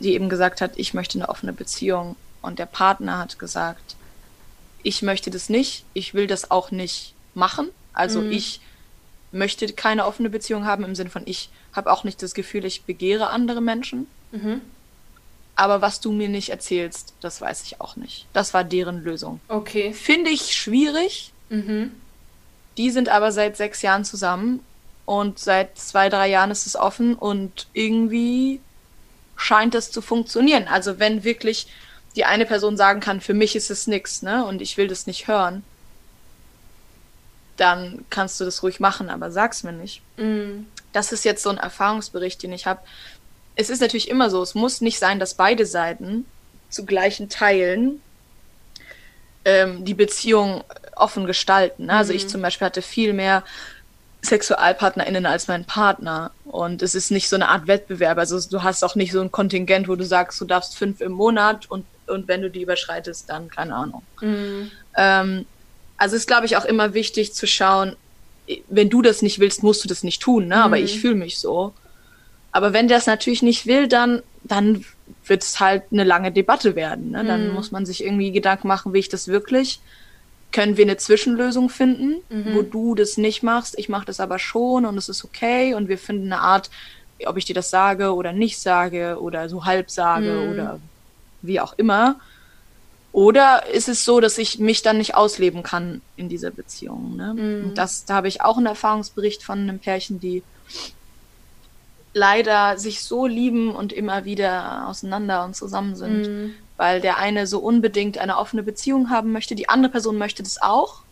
die eben gesagt hat, ich möchte eine offene Beziehung. Und der Partner hat gesagt, ich möchte das nicht, ich will das auch nicht machen. Also mhm. ich möchte keine offene Beziehung haben, im Sinne von, ich habe auch nicht das Gefühl, ich begehre andere Menschen. Mhm. Aber was du mir nicht erzählst, das weiß ich auch nicht. Das war deren Lösung. Okay. Finde ich schwierig. Mhm. Die sind aber seit sechs Jahren zusammen und seit zwei, drei Jahren ist es offen und irgendwie scheint es zu funktionieren. Also wenn wirklich die eine Person sagen kann, für mich ist es nichts, ne, und ich will das nicht hören, dann kannst du das ruhig machen, aber sag's mir nicht. Mm. Das ist jetzt so ein Erfahrungsbericht, den ich habe. Es ist natürlich immer so, es muss nicht sein, dass beide Seiten zu gleichen Teilen ähm, die Beziehung offen gestalten. Ne? Also ich mhm. zum Beispiel hatte viel mehr SexualpartnerInnen als mein Partner. Und es ist nicht so eine Art Wettbewerb. Also du hast auch nicht so ein Kontingent, wo du sagst, du darfst fünf im Monat und, und wenn du die überschreitest, dann keine Ahnung. Mhm. Ähm, also ist, glaube ich, auch immer wichtig zu schauen, wenn du das nicht willst, musst du das nicht tun, ne? Aber mhm. ich fühle mich so. Aber wenn der es natürlich nicht will, dann, dann wird es halt eine lange Debatte werden. Ne? Dann mhm. muss man sich irgendwie Gedanken machen, will ich das wirklich? Können wir eine Zwischenlösung finden, mhm. wo du das nicht machst, ich mache das aber schon und es ist okay und wir finden eine Art, ob ich dir das sage oder nicht sage oder so halb sage mhm. oder wie auch immer. Oder ist es so, dass ich mich dann nicht ausleben kann in dieser Beziehung? Ne? Mhm. das, da habe ich auch einen Erfahrungsbericht von einem Pärchen, die leider sich so lieben und immer wieder auseinander und zusammen sind, mhm. weil der eine so unbedingt eine offene Beziehung haben möchte, die andere Person möchte das auch.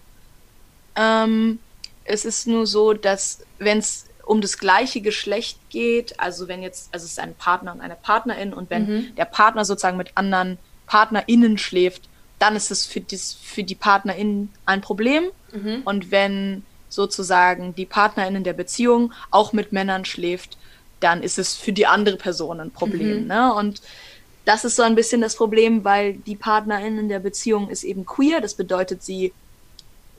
Ähm, es ist nur so, dass wenn es um das gleiche Geschlecht geht, also wenn jetzt, also es ist ein Partner und eine Partnerin und wenn mhm. der Partner sozusagen mit anderen PartnerInnen schläft, dann ist es für, dies, für die PartnerInnen ein Problem. Mhm. Und wenn sozusagen die PartnerInnen der Beziehung auch mit Männern schläft, dann ist es für die andere Person ein Problem. Mhm. Ne? Und das ist so ein bisschen das Problem, weil die PartnerInnen der Beziehung ist eben queer. Das bedeutet, sie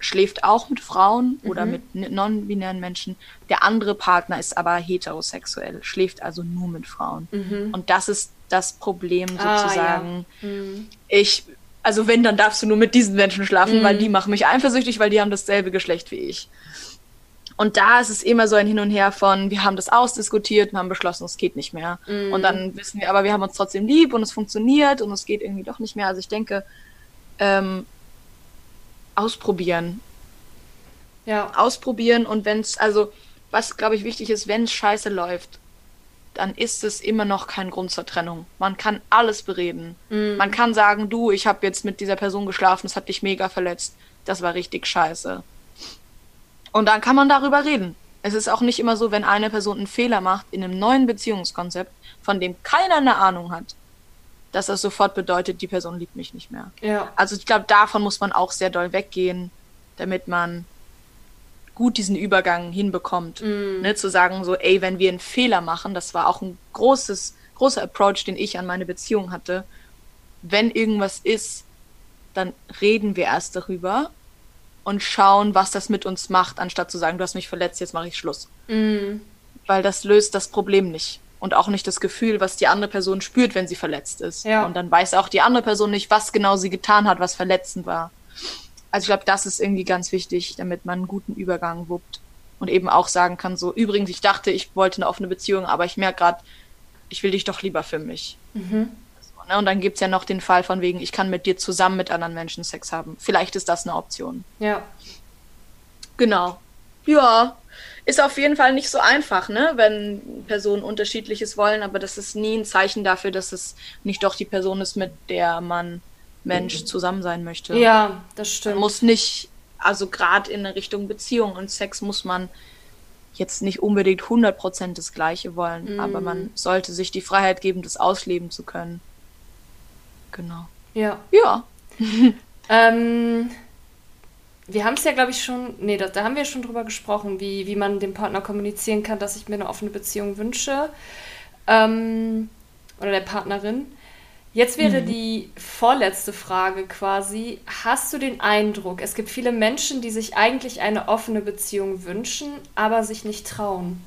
schläft auch mit Frauen mhm. oder mit non-binären Menschen. Der andere Partner ist aber heterosexuell, schläft also nur mit Frauen. Mhm. Und das ist das Problem sozusagen. Ah, ja. mhm. Ich, also wenn, dann darfst du nur mit diesen Menschen schlafen, weil mhm. die machen mich eifersüchtig, weil die haben dasselbe Geschlecht wie ich. Und da ist es immer so ein Hin und Her von, wir haben das ausdiskutiert und haben beschlossen, es geht nicht mehr. Mhm. Und dann wissen wir, aber wir haben uns trotzdem lieb und es funktioniert und es geht irgendwie doch nicht mehr. Also ich denke, ähm, ausprobieren. Ja. Ausprobieren und wenn es, also was glaube ich wichtig ist, wenn es scheiße läuft, dann ist es immer noch kein Grund zur Trennung. Man kann alles bereden. Mhm. Man kann sagen, du, ich habe jetzt mit dieser Person geschlafen, das hat dich mega verletzt. Das war richtig scheiße. Und dann kann man darüber reden. Es ist auch nicht immer so, wenn eine Person einen Fehler macht in einem neuen Beziehungskonzept, von dem keiner eine Ahnung hat, dass das sofort bedeutet, die Person liebt mich nicht mehr. Ja. Also ich glaube, davon muss man auch sehr doll weggehen, damit man gut diesen Übergang hinbekommt. Mm. Ne, zu sagen so, ey, wenn wir einen Fehler machen, das war auch ein großes, großer Approach, den ich an meine Beziehung hatte. Wenn irgendwas ist, dann reden wir erst darüber und schauen, was das mit uns macht, anstatt zu sagen, du hast mich verletzt, jetzt mache ich Schluss. Mm. Weil das löst das Problem nicht. Und auch nicht das Gefühl, was die andere Person spürt, wenn sie verletzt ist. Ja. Und dann weiß auch die andere Person nicht, was genau sie getan hat, was verletzend war. Also ich glaube, das ist irgendwie ganz wichtig, damit man einen guten Übergang wuppt. Und eben auch sagen kann, so, übrigens, ich dachte, ich wollte eine offene Beziehung, aber ich merke gerade, ich will dich doch lieber für mich. Mhm. So, ne? Und dann gibt's ja noch den Fall von wegen, ich kann mit dir zusammen mit anderen Menschen Sex haben. Vielleicht ist das eine Option. Ja. Genau. Ja, ist auf jeden Fall nicht so einfach, ne, wenn Personen unterschiedliches wollen, aber das ist nie ein Zeichen dafür, dass es nicht doch die Person ist, mit der man Mensch zusammen sein möchte. Ja, das stimmt. Man muss nicht, also gerade in Richtung Beziehung und Sex muss man jetzt nicht unbedingt 100% das Gleiche wollen, Mm. aber man sollte sich die Freiheit geben, das ausleben zu können. Genau. Ja. Ja. Ähm, wir haben es ja, glaube ich, schon, nee, da, da haben wir schon drüber gesprochen, wie, wie man dem Partner kommunizieren kann, dass ich mir eine offene Beziehung wünsche. Ähm, oder der Partnerin. Jetzt wäre die vorletzte Frage quasi, hast du den Eindruck, es gibt viele Menschen, die sich eigentlich eine offene Beziehung wünschen, aber sich nicht trauen?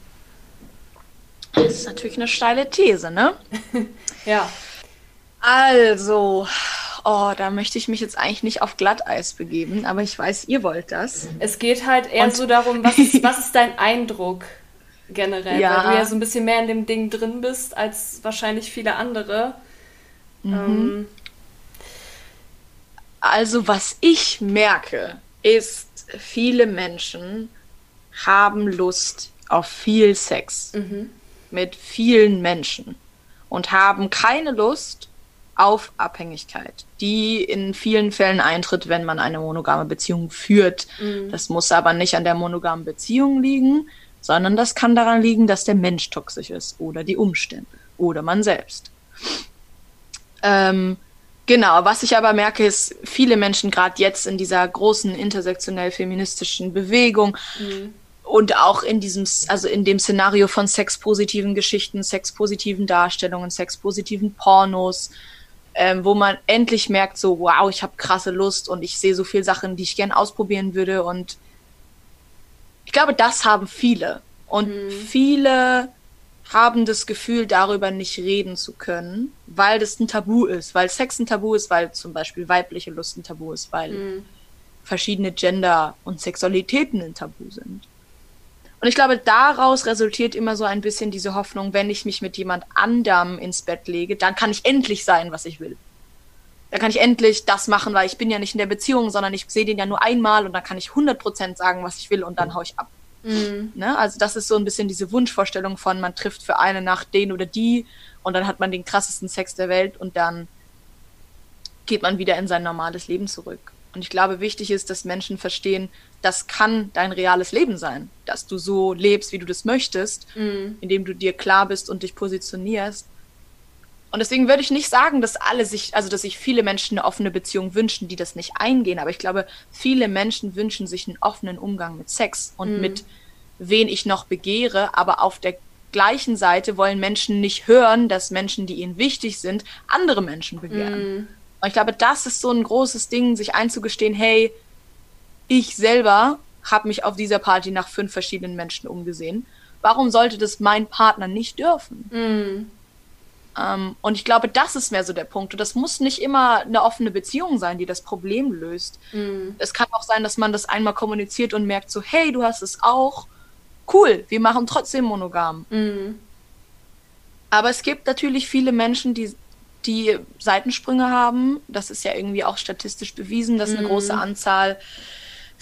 Das ist natürlich eine steile These, ne? Ja, Also, oh, da möchte ich mich jetzt eigentlich nicht auf Glatteis begeben, aber ich weiß, ihr wollt das. es geht halt eher Und- so darum, was ist, was ist dein Eindruck generell? Ja. Weil du ja so ein bisschen mehr in dem Ding drin bist als wahrscheinlich viele andere. Ähm, Also, was ich merke, ist, viele Menschen haben Lust auf viel Sex mhm. mit vielen Menschen und haben keine Lust auf Abhängigkeit, die in vielen Fällen eintritt, wenn man eine monogame Beziehung führt. Mhm. Das muss aber nicht an der monogamen Beziehung liegen, sondern das kann daran liegen, dass der Mensch toxisch ist oder die Umstände oder man selbst. Ähm, genau, was ich aber merke, ist, viele Menschen gerade jetzt in dieser großen intersektionell feministischen Bewegung Mhm. und auch in diesem, also in dem Szenario von sexpositiven Geschichten, sexpositiven Darstellungen, sexpositiven Pornos, ähm, wo man endlich merkt, so, wow, ich habe krasse Lust und ich sehe so viele Sachen, die ich gern ausprobieren würde. Und ich glaube, das haben viele. Und viele haben das Gefühl, darüber nicht reden zu können, weil das ein Tabu ist, weil Sex ein Tabu ist, weil zum Beispiel weibliche Lust ein Tabu ist, weil Mhm. verschiedene Gender und Sexualitäten ein Tabu sind. Und ich glaube, daraus resultiert immer so ein bisschen diese Hoffnung, wenn ich mich mit jemand anderem ins Bett lege, dann kann ich endlich sein, was ich will. Dann kann ich endlich das machen, weil ich bin ja nicht in der Beziehung, sondern ich sehe den ja nur einmal und dann kann ich 100% sagen, was ich will und dann hau ich ab. Mhm. Ne? Also das ist so ein bisschen diese Wunschvorstellung von, man trifft für eine Nacht den oder die und dann hat man den krassesten Sex der Welt und dann geht man wieder in sein normales Leben zurück. Und ich glaube, wichtig ist, dass Menschen verstehen, das kann dein reales Leben sein, dass du so lebst, wie du das möchtest, Mhm. indem du dir klar bist und dich positionierst. Und deswegen würde ich nicht sagen, dass alle sich, also dass sich viele Menschen eine offene Beziehung wünschen, die das nicht eingehen. Aber ich glaube, viele Menschen wünschen sich einen offenen Umgang mit Sex und Mhm. mit wen ich noch begehre. Aber auf der gleichen Seite wollen Menschen nicht hören, dass Menschen, die ihnen wichtig sind, andere Menschen begehren. Mhm. Und ich glaube, das ist so ein großes Ding, sich einzugestehen, hey, ich selber habe mich auf dieser Party nach fünf verschiedenen Menschen umgesehen. Warum sollte das mein Partner nicht dürfen? Mhm. Ähm, und ich glaube, das ist mehr so der Punkt. Und das muss nicht immer eine offene Beziehung sein, die das Problem löst. Mhm. Es kann auch sein, dass man das einmal kommuniziert und merkt so, hey, du hast es auch. Cool, wir machen trotzdem monogam. Mhm. Aber es gibt natürlich viele Menschen, die, die Seitensprünge haben. Das ist ja irgendwie auch statistisch bewiesen, dass eine Mhm. große Anzahl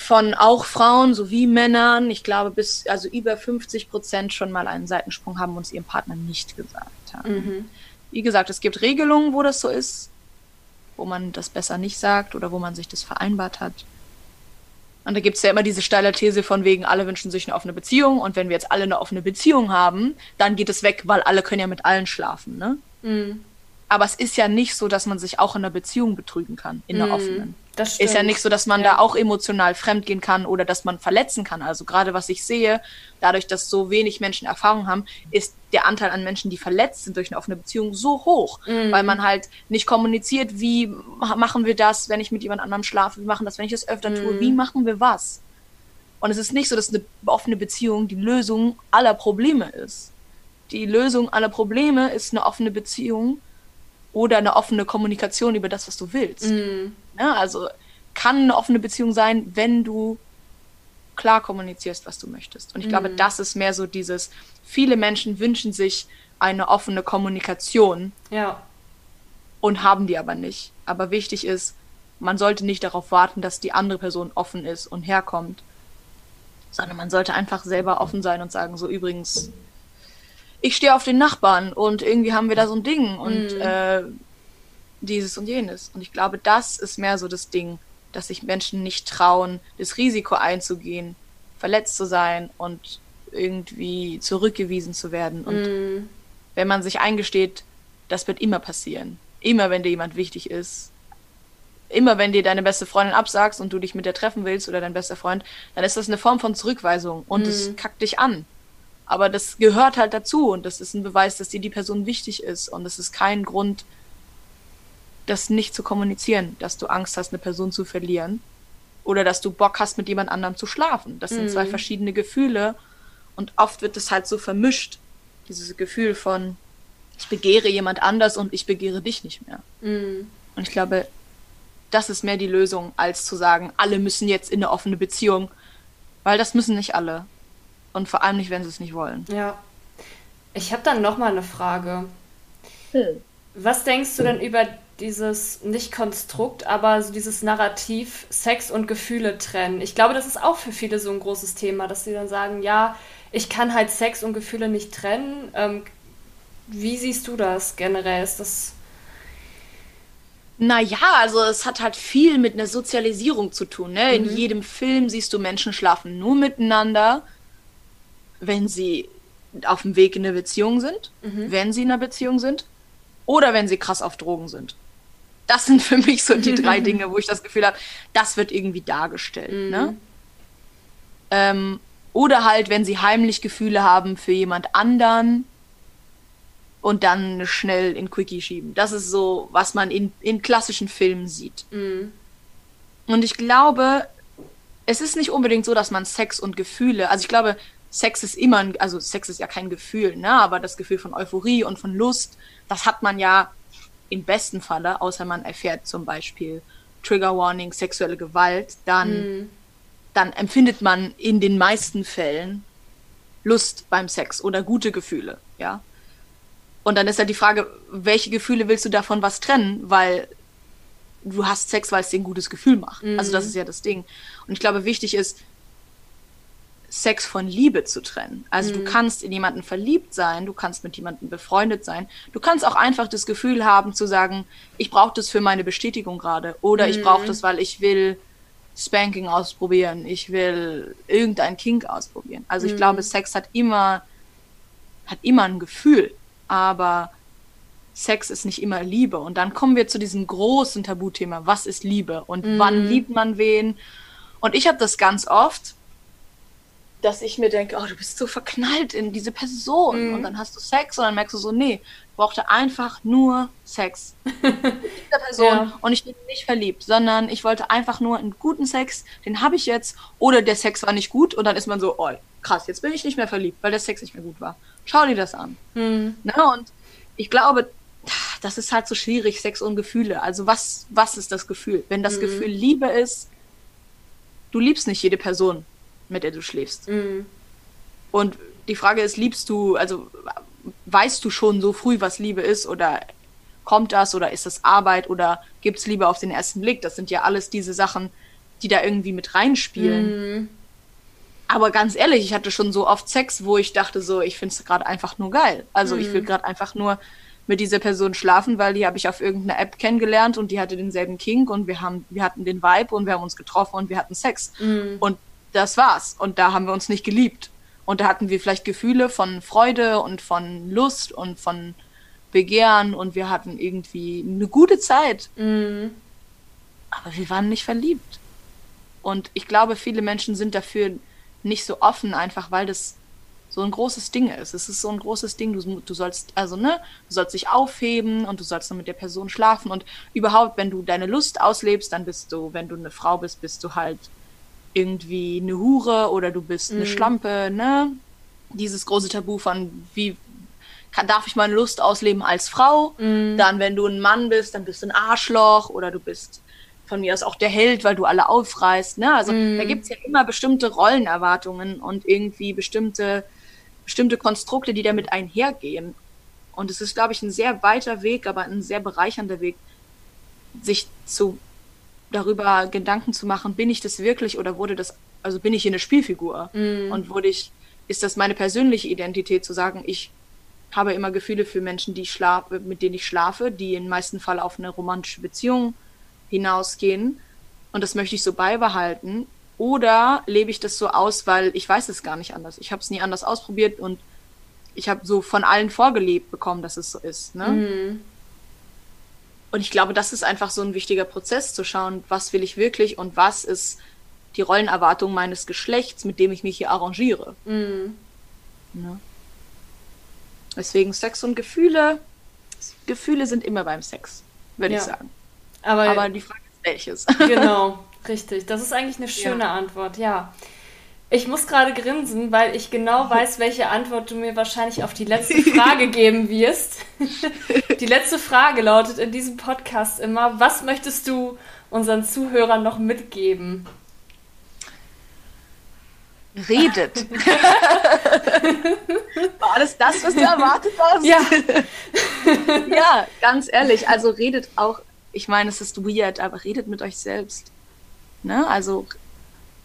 von auch Frauen sowie Männern, ich glaube bis also über 50 Prozent schon mal einen Seitensprung haben und es ihrem Partner nicht gesagt haben. Mhm. Wie gesagt, es gibt Regelungen, wo das so ist, wo man das besser nicht sagt oder wo man sich das vereinbart hat. Und da gibt es ja immer diese steile These von wegen, alle wünschen sich eine offene Beziehung und wenn wir jetzt alle eine offene Beziehung haben, dann geht es weg, weil alle können ja mit allen schlafen, ne? Mhm. Aber es ist ja nicht so, dass man sich auch in einer Beziehung betrügen kann, in einer mhm. offenen. Das ist ja nicht so, dass man ja. da auch emotional fremdgehen kann oder dass man verletzen kann. Also gerade was ich sehe, dadurch, dass so wenig Menschen Erfahrung haben, ist der Anteil an Menschen, die verletzt sind durch eine offene Beziehung, so hoch, mhm. weil man halt nicht kommuniziert, wie machen wir das, wenn ich mit jemand anderem schlafe, wie machen das, wenn ich das öfter mhm. tue, wie machen wir was. Und es ist nicht so, dass eine offene Beziehung die Lösung aller Probleme ist. Die Lösung aller Probleme ist eine offene Beziehung oder eine offene Kommunikation über das, was du willst. Mhm. Ja, also kann eine offene Beziehung sein, wenn du klar kommunizierst, was du möchtest. Und ich mhm. glaube, das ist mehr so dieses, viele Menschen wünschen sich eine offene Kommunikation. Ja. Und haben die aber nicht. Aber wichtig ist, man sollte nicht darauf warten, dass die andere Person offen ist und herkommt, sondern man sollte einfach selber offen sein und sagen, so übrigens, ich stehe auf den Nachbarn und irgendwie haben wir da so ein Ding und mhm. äh, dieses und jenes. Und ich glaube, das ist mehr so das Ding, dass sich Menschen nicht trauen, das Risiko einzugehen, verletzt zu sein und irgendwie zurückgewiesen zu werden. Und mm. wenn man sich eingesteht, das wird immer passieren. Immer wenn dir jemand wichtig ist. Immer wenn dir deine beste Freundin absagst und du dich mit der treffen willst oder dein bester Freund, dann ist das eine Form von Zurückweisung und es mm. kackt dich an. Aber das gehört halt dazu und das ist ein Beweis, dass dir die Person wichtig ist und es ist kein Grund, das nicht zu kommunizieren, dass du Angst hast, eine Person zu verlieren oder dass du Bock hast, mit jemand anderem zu schlafen. Das sind mhm. zwei verschiedene Gefühle und oft wird es halt so vermischt, dieses Gefühl von ich begehre jemand anders und ich begehre dich nicht mehr. Mhm. Und ich glaube, das ist mehr die Lösung, als zu sagen, alle müssen jetzt in eine offene Beziehung, weil das müssen nicht alle. Und vor allem nicht, wenn sie es nicht wollen. Ja. Ich habe dann noch mal eine Frage. Hm. Was denkst du denn über dieses nicht Konstrukt, aber so dieses Narrativ Sex und Gefühle trennen. Ich glaube, das ist auch für viele so ein großes Thema, dass sie dann sagen, ja, ich kann halt Sex und Gefühle nicht trennen. Ähm, wie siehst du das generell? Ist das naja, also es hat halt viel mit einer Sozialisierung zu tun. Ne? In mhm. jedem Film siehst du Menschen schlafen nur miteinander, wenn sie auf dem Weg in eine Beziehung sind, mhm. wenn sie in einer Beziehung sind oder wenn sie krass auf Drogen sind. Das sind für mich so die drei Dinge, wo ich das Gefühl habe, das wird irgendwie dargestellt. Mhm. Ne? Ähm, oder halt, wenn sie heimlich Gefühle haben für jemand anderen und dann schnell in Quickie schieben. Das ist so, was man in, in klassischen Filmen sieht. Mhm. Und ich glaube, es ist nicht unbedingt so, dass man Sex und Gefühle, also ich glaube, Sex ist immer, also Sex ist ja kein Gefühl, ne? aber das Gefühl von Euphorie und von Lust, das hat man ja im besten Falle, außer man erfährt zum Beispiel Trigger Warning, sexuelle Gewalt, dann, mhm. dann empfindet man in den meisten Fällen Lust beim Sex oder gute Gefühle, ja. Und dann ist halt die Frage, welche Gefühle willst du davon was trennen, weil du hast Sex, weil es dir ein gutes Gefühl macht. Mhm. Also das ist ja das Ding. Und ich glaube, wichtig ist, Sex von Liebe zu trennen. Also mhm. du kannst in jemanden verliebt sein, du kannst mit jemandem befreundet sein. Du kannst auch einfach das Gefühl haben zu sagen, ich brauche das für meine Bestätigung gerade oder mhm. ich brauche das, weil ich will Spanking ausprobieren, ich will irgendein Kink ausprobieren. Also ich mhm. glaube, Sex hat immer hat immer ein Gefühl, aber Sex ist nicht immer Liebe. Und dann kommen wir zu diesem großen Tabuthema, was ist Liebe und wann mhm. liebt man wen? Und ich habe das ganz oft, dass ich mir denke, oh, du bist so verknallt in diese Person mhm. und dann hast du Sex und dann merkst du so, nee, ich brauchte einfach nur Sex mit dieser Person ja. und ich bin nicht verliebt, sondern ich wollte einfach nur einen guten Sex, den habe ich jetzt oder der Sex war nicht gut und dann ist man so, oh, krass, jetzt bin ich nicht mehr verliebt, weil der Sex nicht mehr gut war. Schau dir das an. Mhm. Na, und ich glaube, das ist halt so schwierig, Sex und Gefühle. Also was, was ist das Gefühl? Wenn das mhm. Gefühl Liebe ist, du liebst nicht jede Person mit der du schläfst. Mhm. Und die Frage ist, liebst du, also weißt du schon so früh, was Liebe ist oder kommt das oder ist das Arbeit oder gibt es Liebe auf den ersten Blick? Das sind ja alles diese Sachen, die da irgendwie mit reinspielen. Mhm. Aber ganz ehrlich, ich hatte schon so oft Sex, wo ich dachte so, ich finde es gerade einfach nur geil. Also mhm. ich will gerade einfach nur mit dieser Person schlafen, weil die habe ich auf irgendeiner App kennengelernt und die hatte denselben King und wir haben, wir hatten den Vibe und wir haben uns getroffen und wir hatten Sex. Mhm. Und das war's. Und da haben wir uns nicht geliebt. Und da hatten wir vielleicht Gefühle von Freude und von Lust und von Begehren und wir hatten irgendwie eine gute Zeit. Mhm. Aber wir waren nicht verliebt. Und ich glaube, viele Menschen sind dafür nicht so offen, einfach weil das so ein großes Ding ist. Es ist so ein großes Ding. Du, du sollst, also, ne, du sollst dich aufheben und du sollst dann mit der Person schlafen. Und überhaupt, wenn du deine Lust auslebst, dann bist du, wenn du eine Frau bist, bist du halt irgendwie eine Hure oder du bist mhm. eine Schlampe, ne? Dieses große Tabu von wie kann, darf ich meine Lust ausleben als Frau? Mhm. Dann, wenn du ein Mann bist, dann bist du ein Arschloch oder du bist von mir aus auch der Held, weil du alle aufreißt. Ne? Also mm. da gibt es ja immer bestimmte Rollenerwartungen und irgendwie bestimmte, bestimmte Konstrukte, die damit einhergehen. Und es ist, glaube ich, ein sehr weiter Weg, aber ein sehr bereichernder Weg, sich zu darüber Gedanken zu machen, bin ich das wirklich oder wurde das, also bin ich hier eine Spielfigur? Mm. Und wurde ich, ist das meine persönliche Identität zu sagen, ich habe immer Gefühle für Menschen, die ich schlafe, mit denen ich schlafe, die im meisten Fall auf eine romantische Beziehung hinausgehen und das möchte ich so beibehalten? Oder lebe ich das so aus, weil ich weiß es gar nicht anders. Ich habe es nie anders ausprobiert und ich habe so von allen vorgelebt bekommen, dass es so ist. Ne? Mhm. Und ich glaube, das ist einfach so ein wichtiger Prozess, zu schauen, was will ich wirklich und was ist die Rollenerwartung meines Geschlechts, mit dem ich mich hier arrangiere. Mhm. Ne? Deswegen Sex und Gefühle. Gefühle sind immer beim Sex, würde ja. ich sagen. Aber, Aber die Frage ist welches. Genau, richtig. Das ist eigentlich eine schöne ja. Antwort, ja. Ich muss gerade grinsen, weil ich genau weiß, welche Antwort du mir wahrscheinlich auf die letzte Frage geben wirst. Die letzte Frage lautet in diesem Podcast immer, was möchtest du unseren Zuhörern noch mitgeben? Redet. War alles das, was du erwartet hast? Ja. ja, ganz ehrlich, also redet auch ich meine, es ist weird, aber redet mit euch selbst. Ne? Also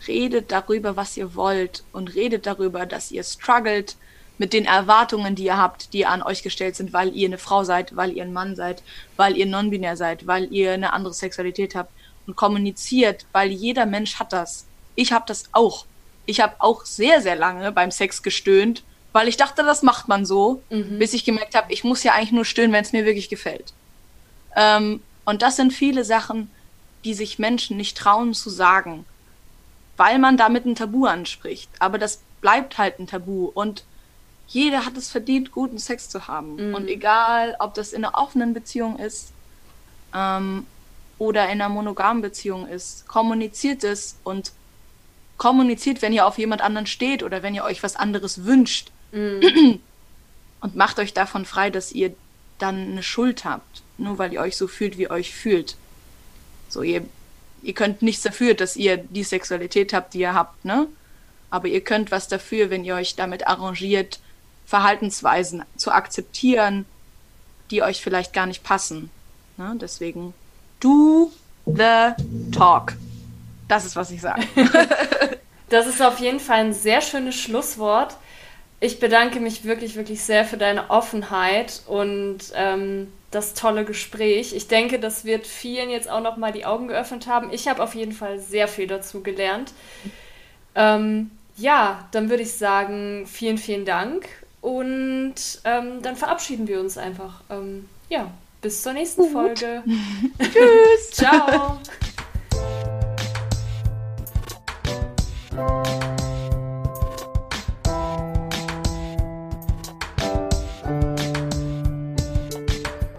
redet darüber, was ihr wollt und redet darüber, dass ihr struggelt mit den Erwartungen, die ihr habt, die an euch gestellt sind, weil ihr eine Frau seid, weil ihr ein Mann seid, weil ihr non-binär seid, weil ihr eine andere Sexualität habt und kommuniziert, weil jeder Mensch hat das. Ich habe das auch. Ich habe auch sehr, sehr lange beim Sex gestöhnt, weil ich dachte, das macht man so, mhm. bis ich gemerkt habe, ich muss ja eigentlich nur stöhnen, wenn es mir wirklich gefällt. Ähm, und das sind viele Sachen, die sich Menschen nicht trauen zu sagen, weil man damit ein Tabu anspricht. Aber das bleibt halt ein Tabu. Und jeder hat es verdient, guten Sex zu haben. Mhm. Und egal, ob das in einer offenen Beziehung ist ähm, oder in einer monogamen Beziehung ist, kommuniziert es und kommuniziert, wenn ihr auf jemand anderen steht oder wenn ihr euch was anderes wünscht. Mhm. Und macht euch davon frei, dass ihr dann eine Schuld habt nur weil ihr euch so fühlt, wie ihr euch fühlt. So, ihr, ihr könnt nichts dafür, dass ihr die Sexualität habt, die ihr habt, ne? Aber ihr könnt was dafür, wenn ihr euch damit arrangiert, Verhaltensweisen zu akzeptieren, die euch vielleicht gar nicht passen. Ne? Deswegen, do the talk. Das ist, was ich sage. das ist auf jeden Fall ein sehr schönes Schlusswort. Ich bedanke mich wirklich, wirklich sehr für deine Offenheit und ähm, das tolle Gespräch. Ich denke, das wird vielen jetzt auch noch mal die Augen geöffnet haben. Ich habe auf jeden Fall sehr viel dazu gelernt. Ähm, ja, dann würde ich sagen, vielen, vielen Dank und ähm, dann verabschieden wir uns einfach. Ähm, ja, bis zur nächsten Folge. Tschüss. Ciao.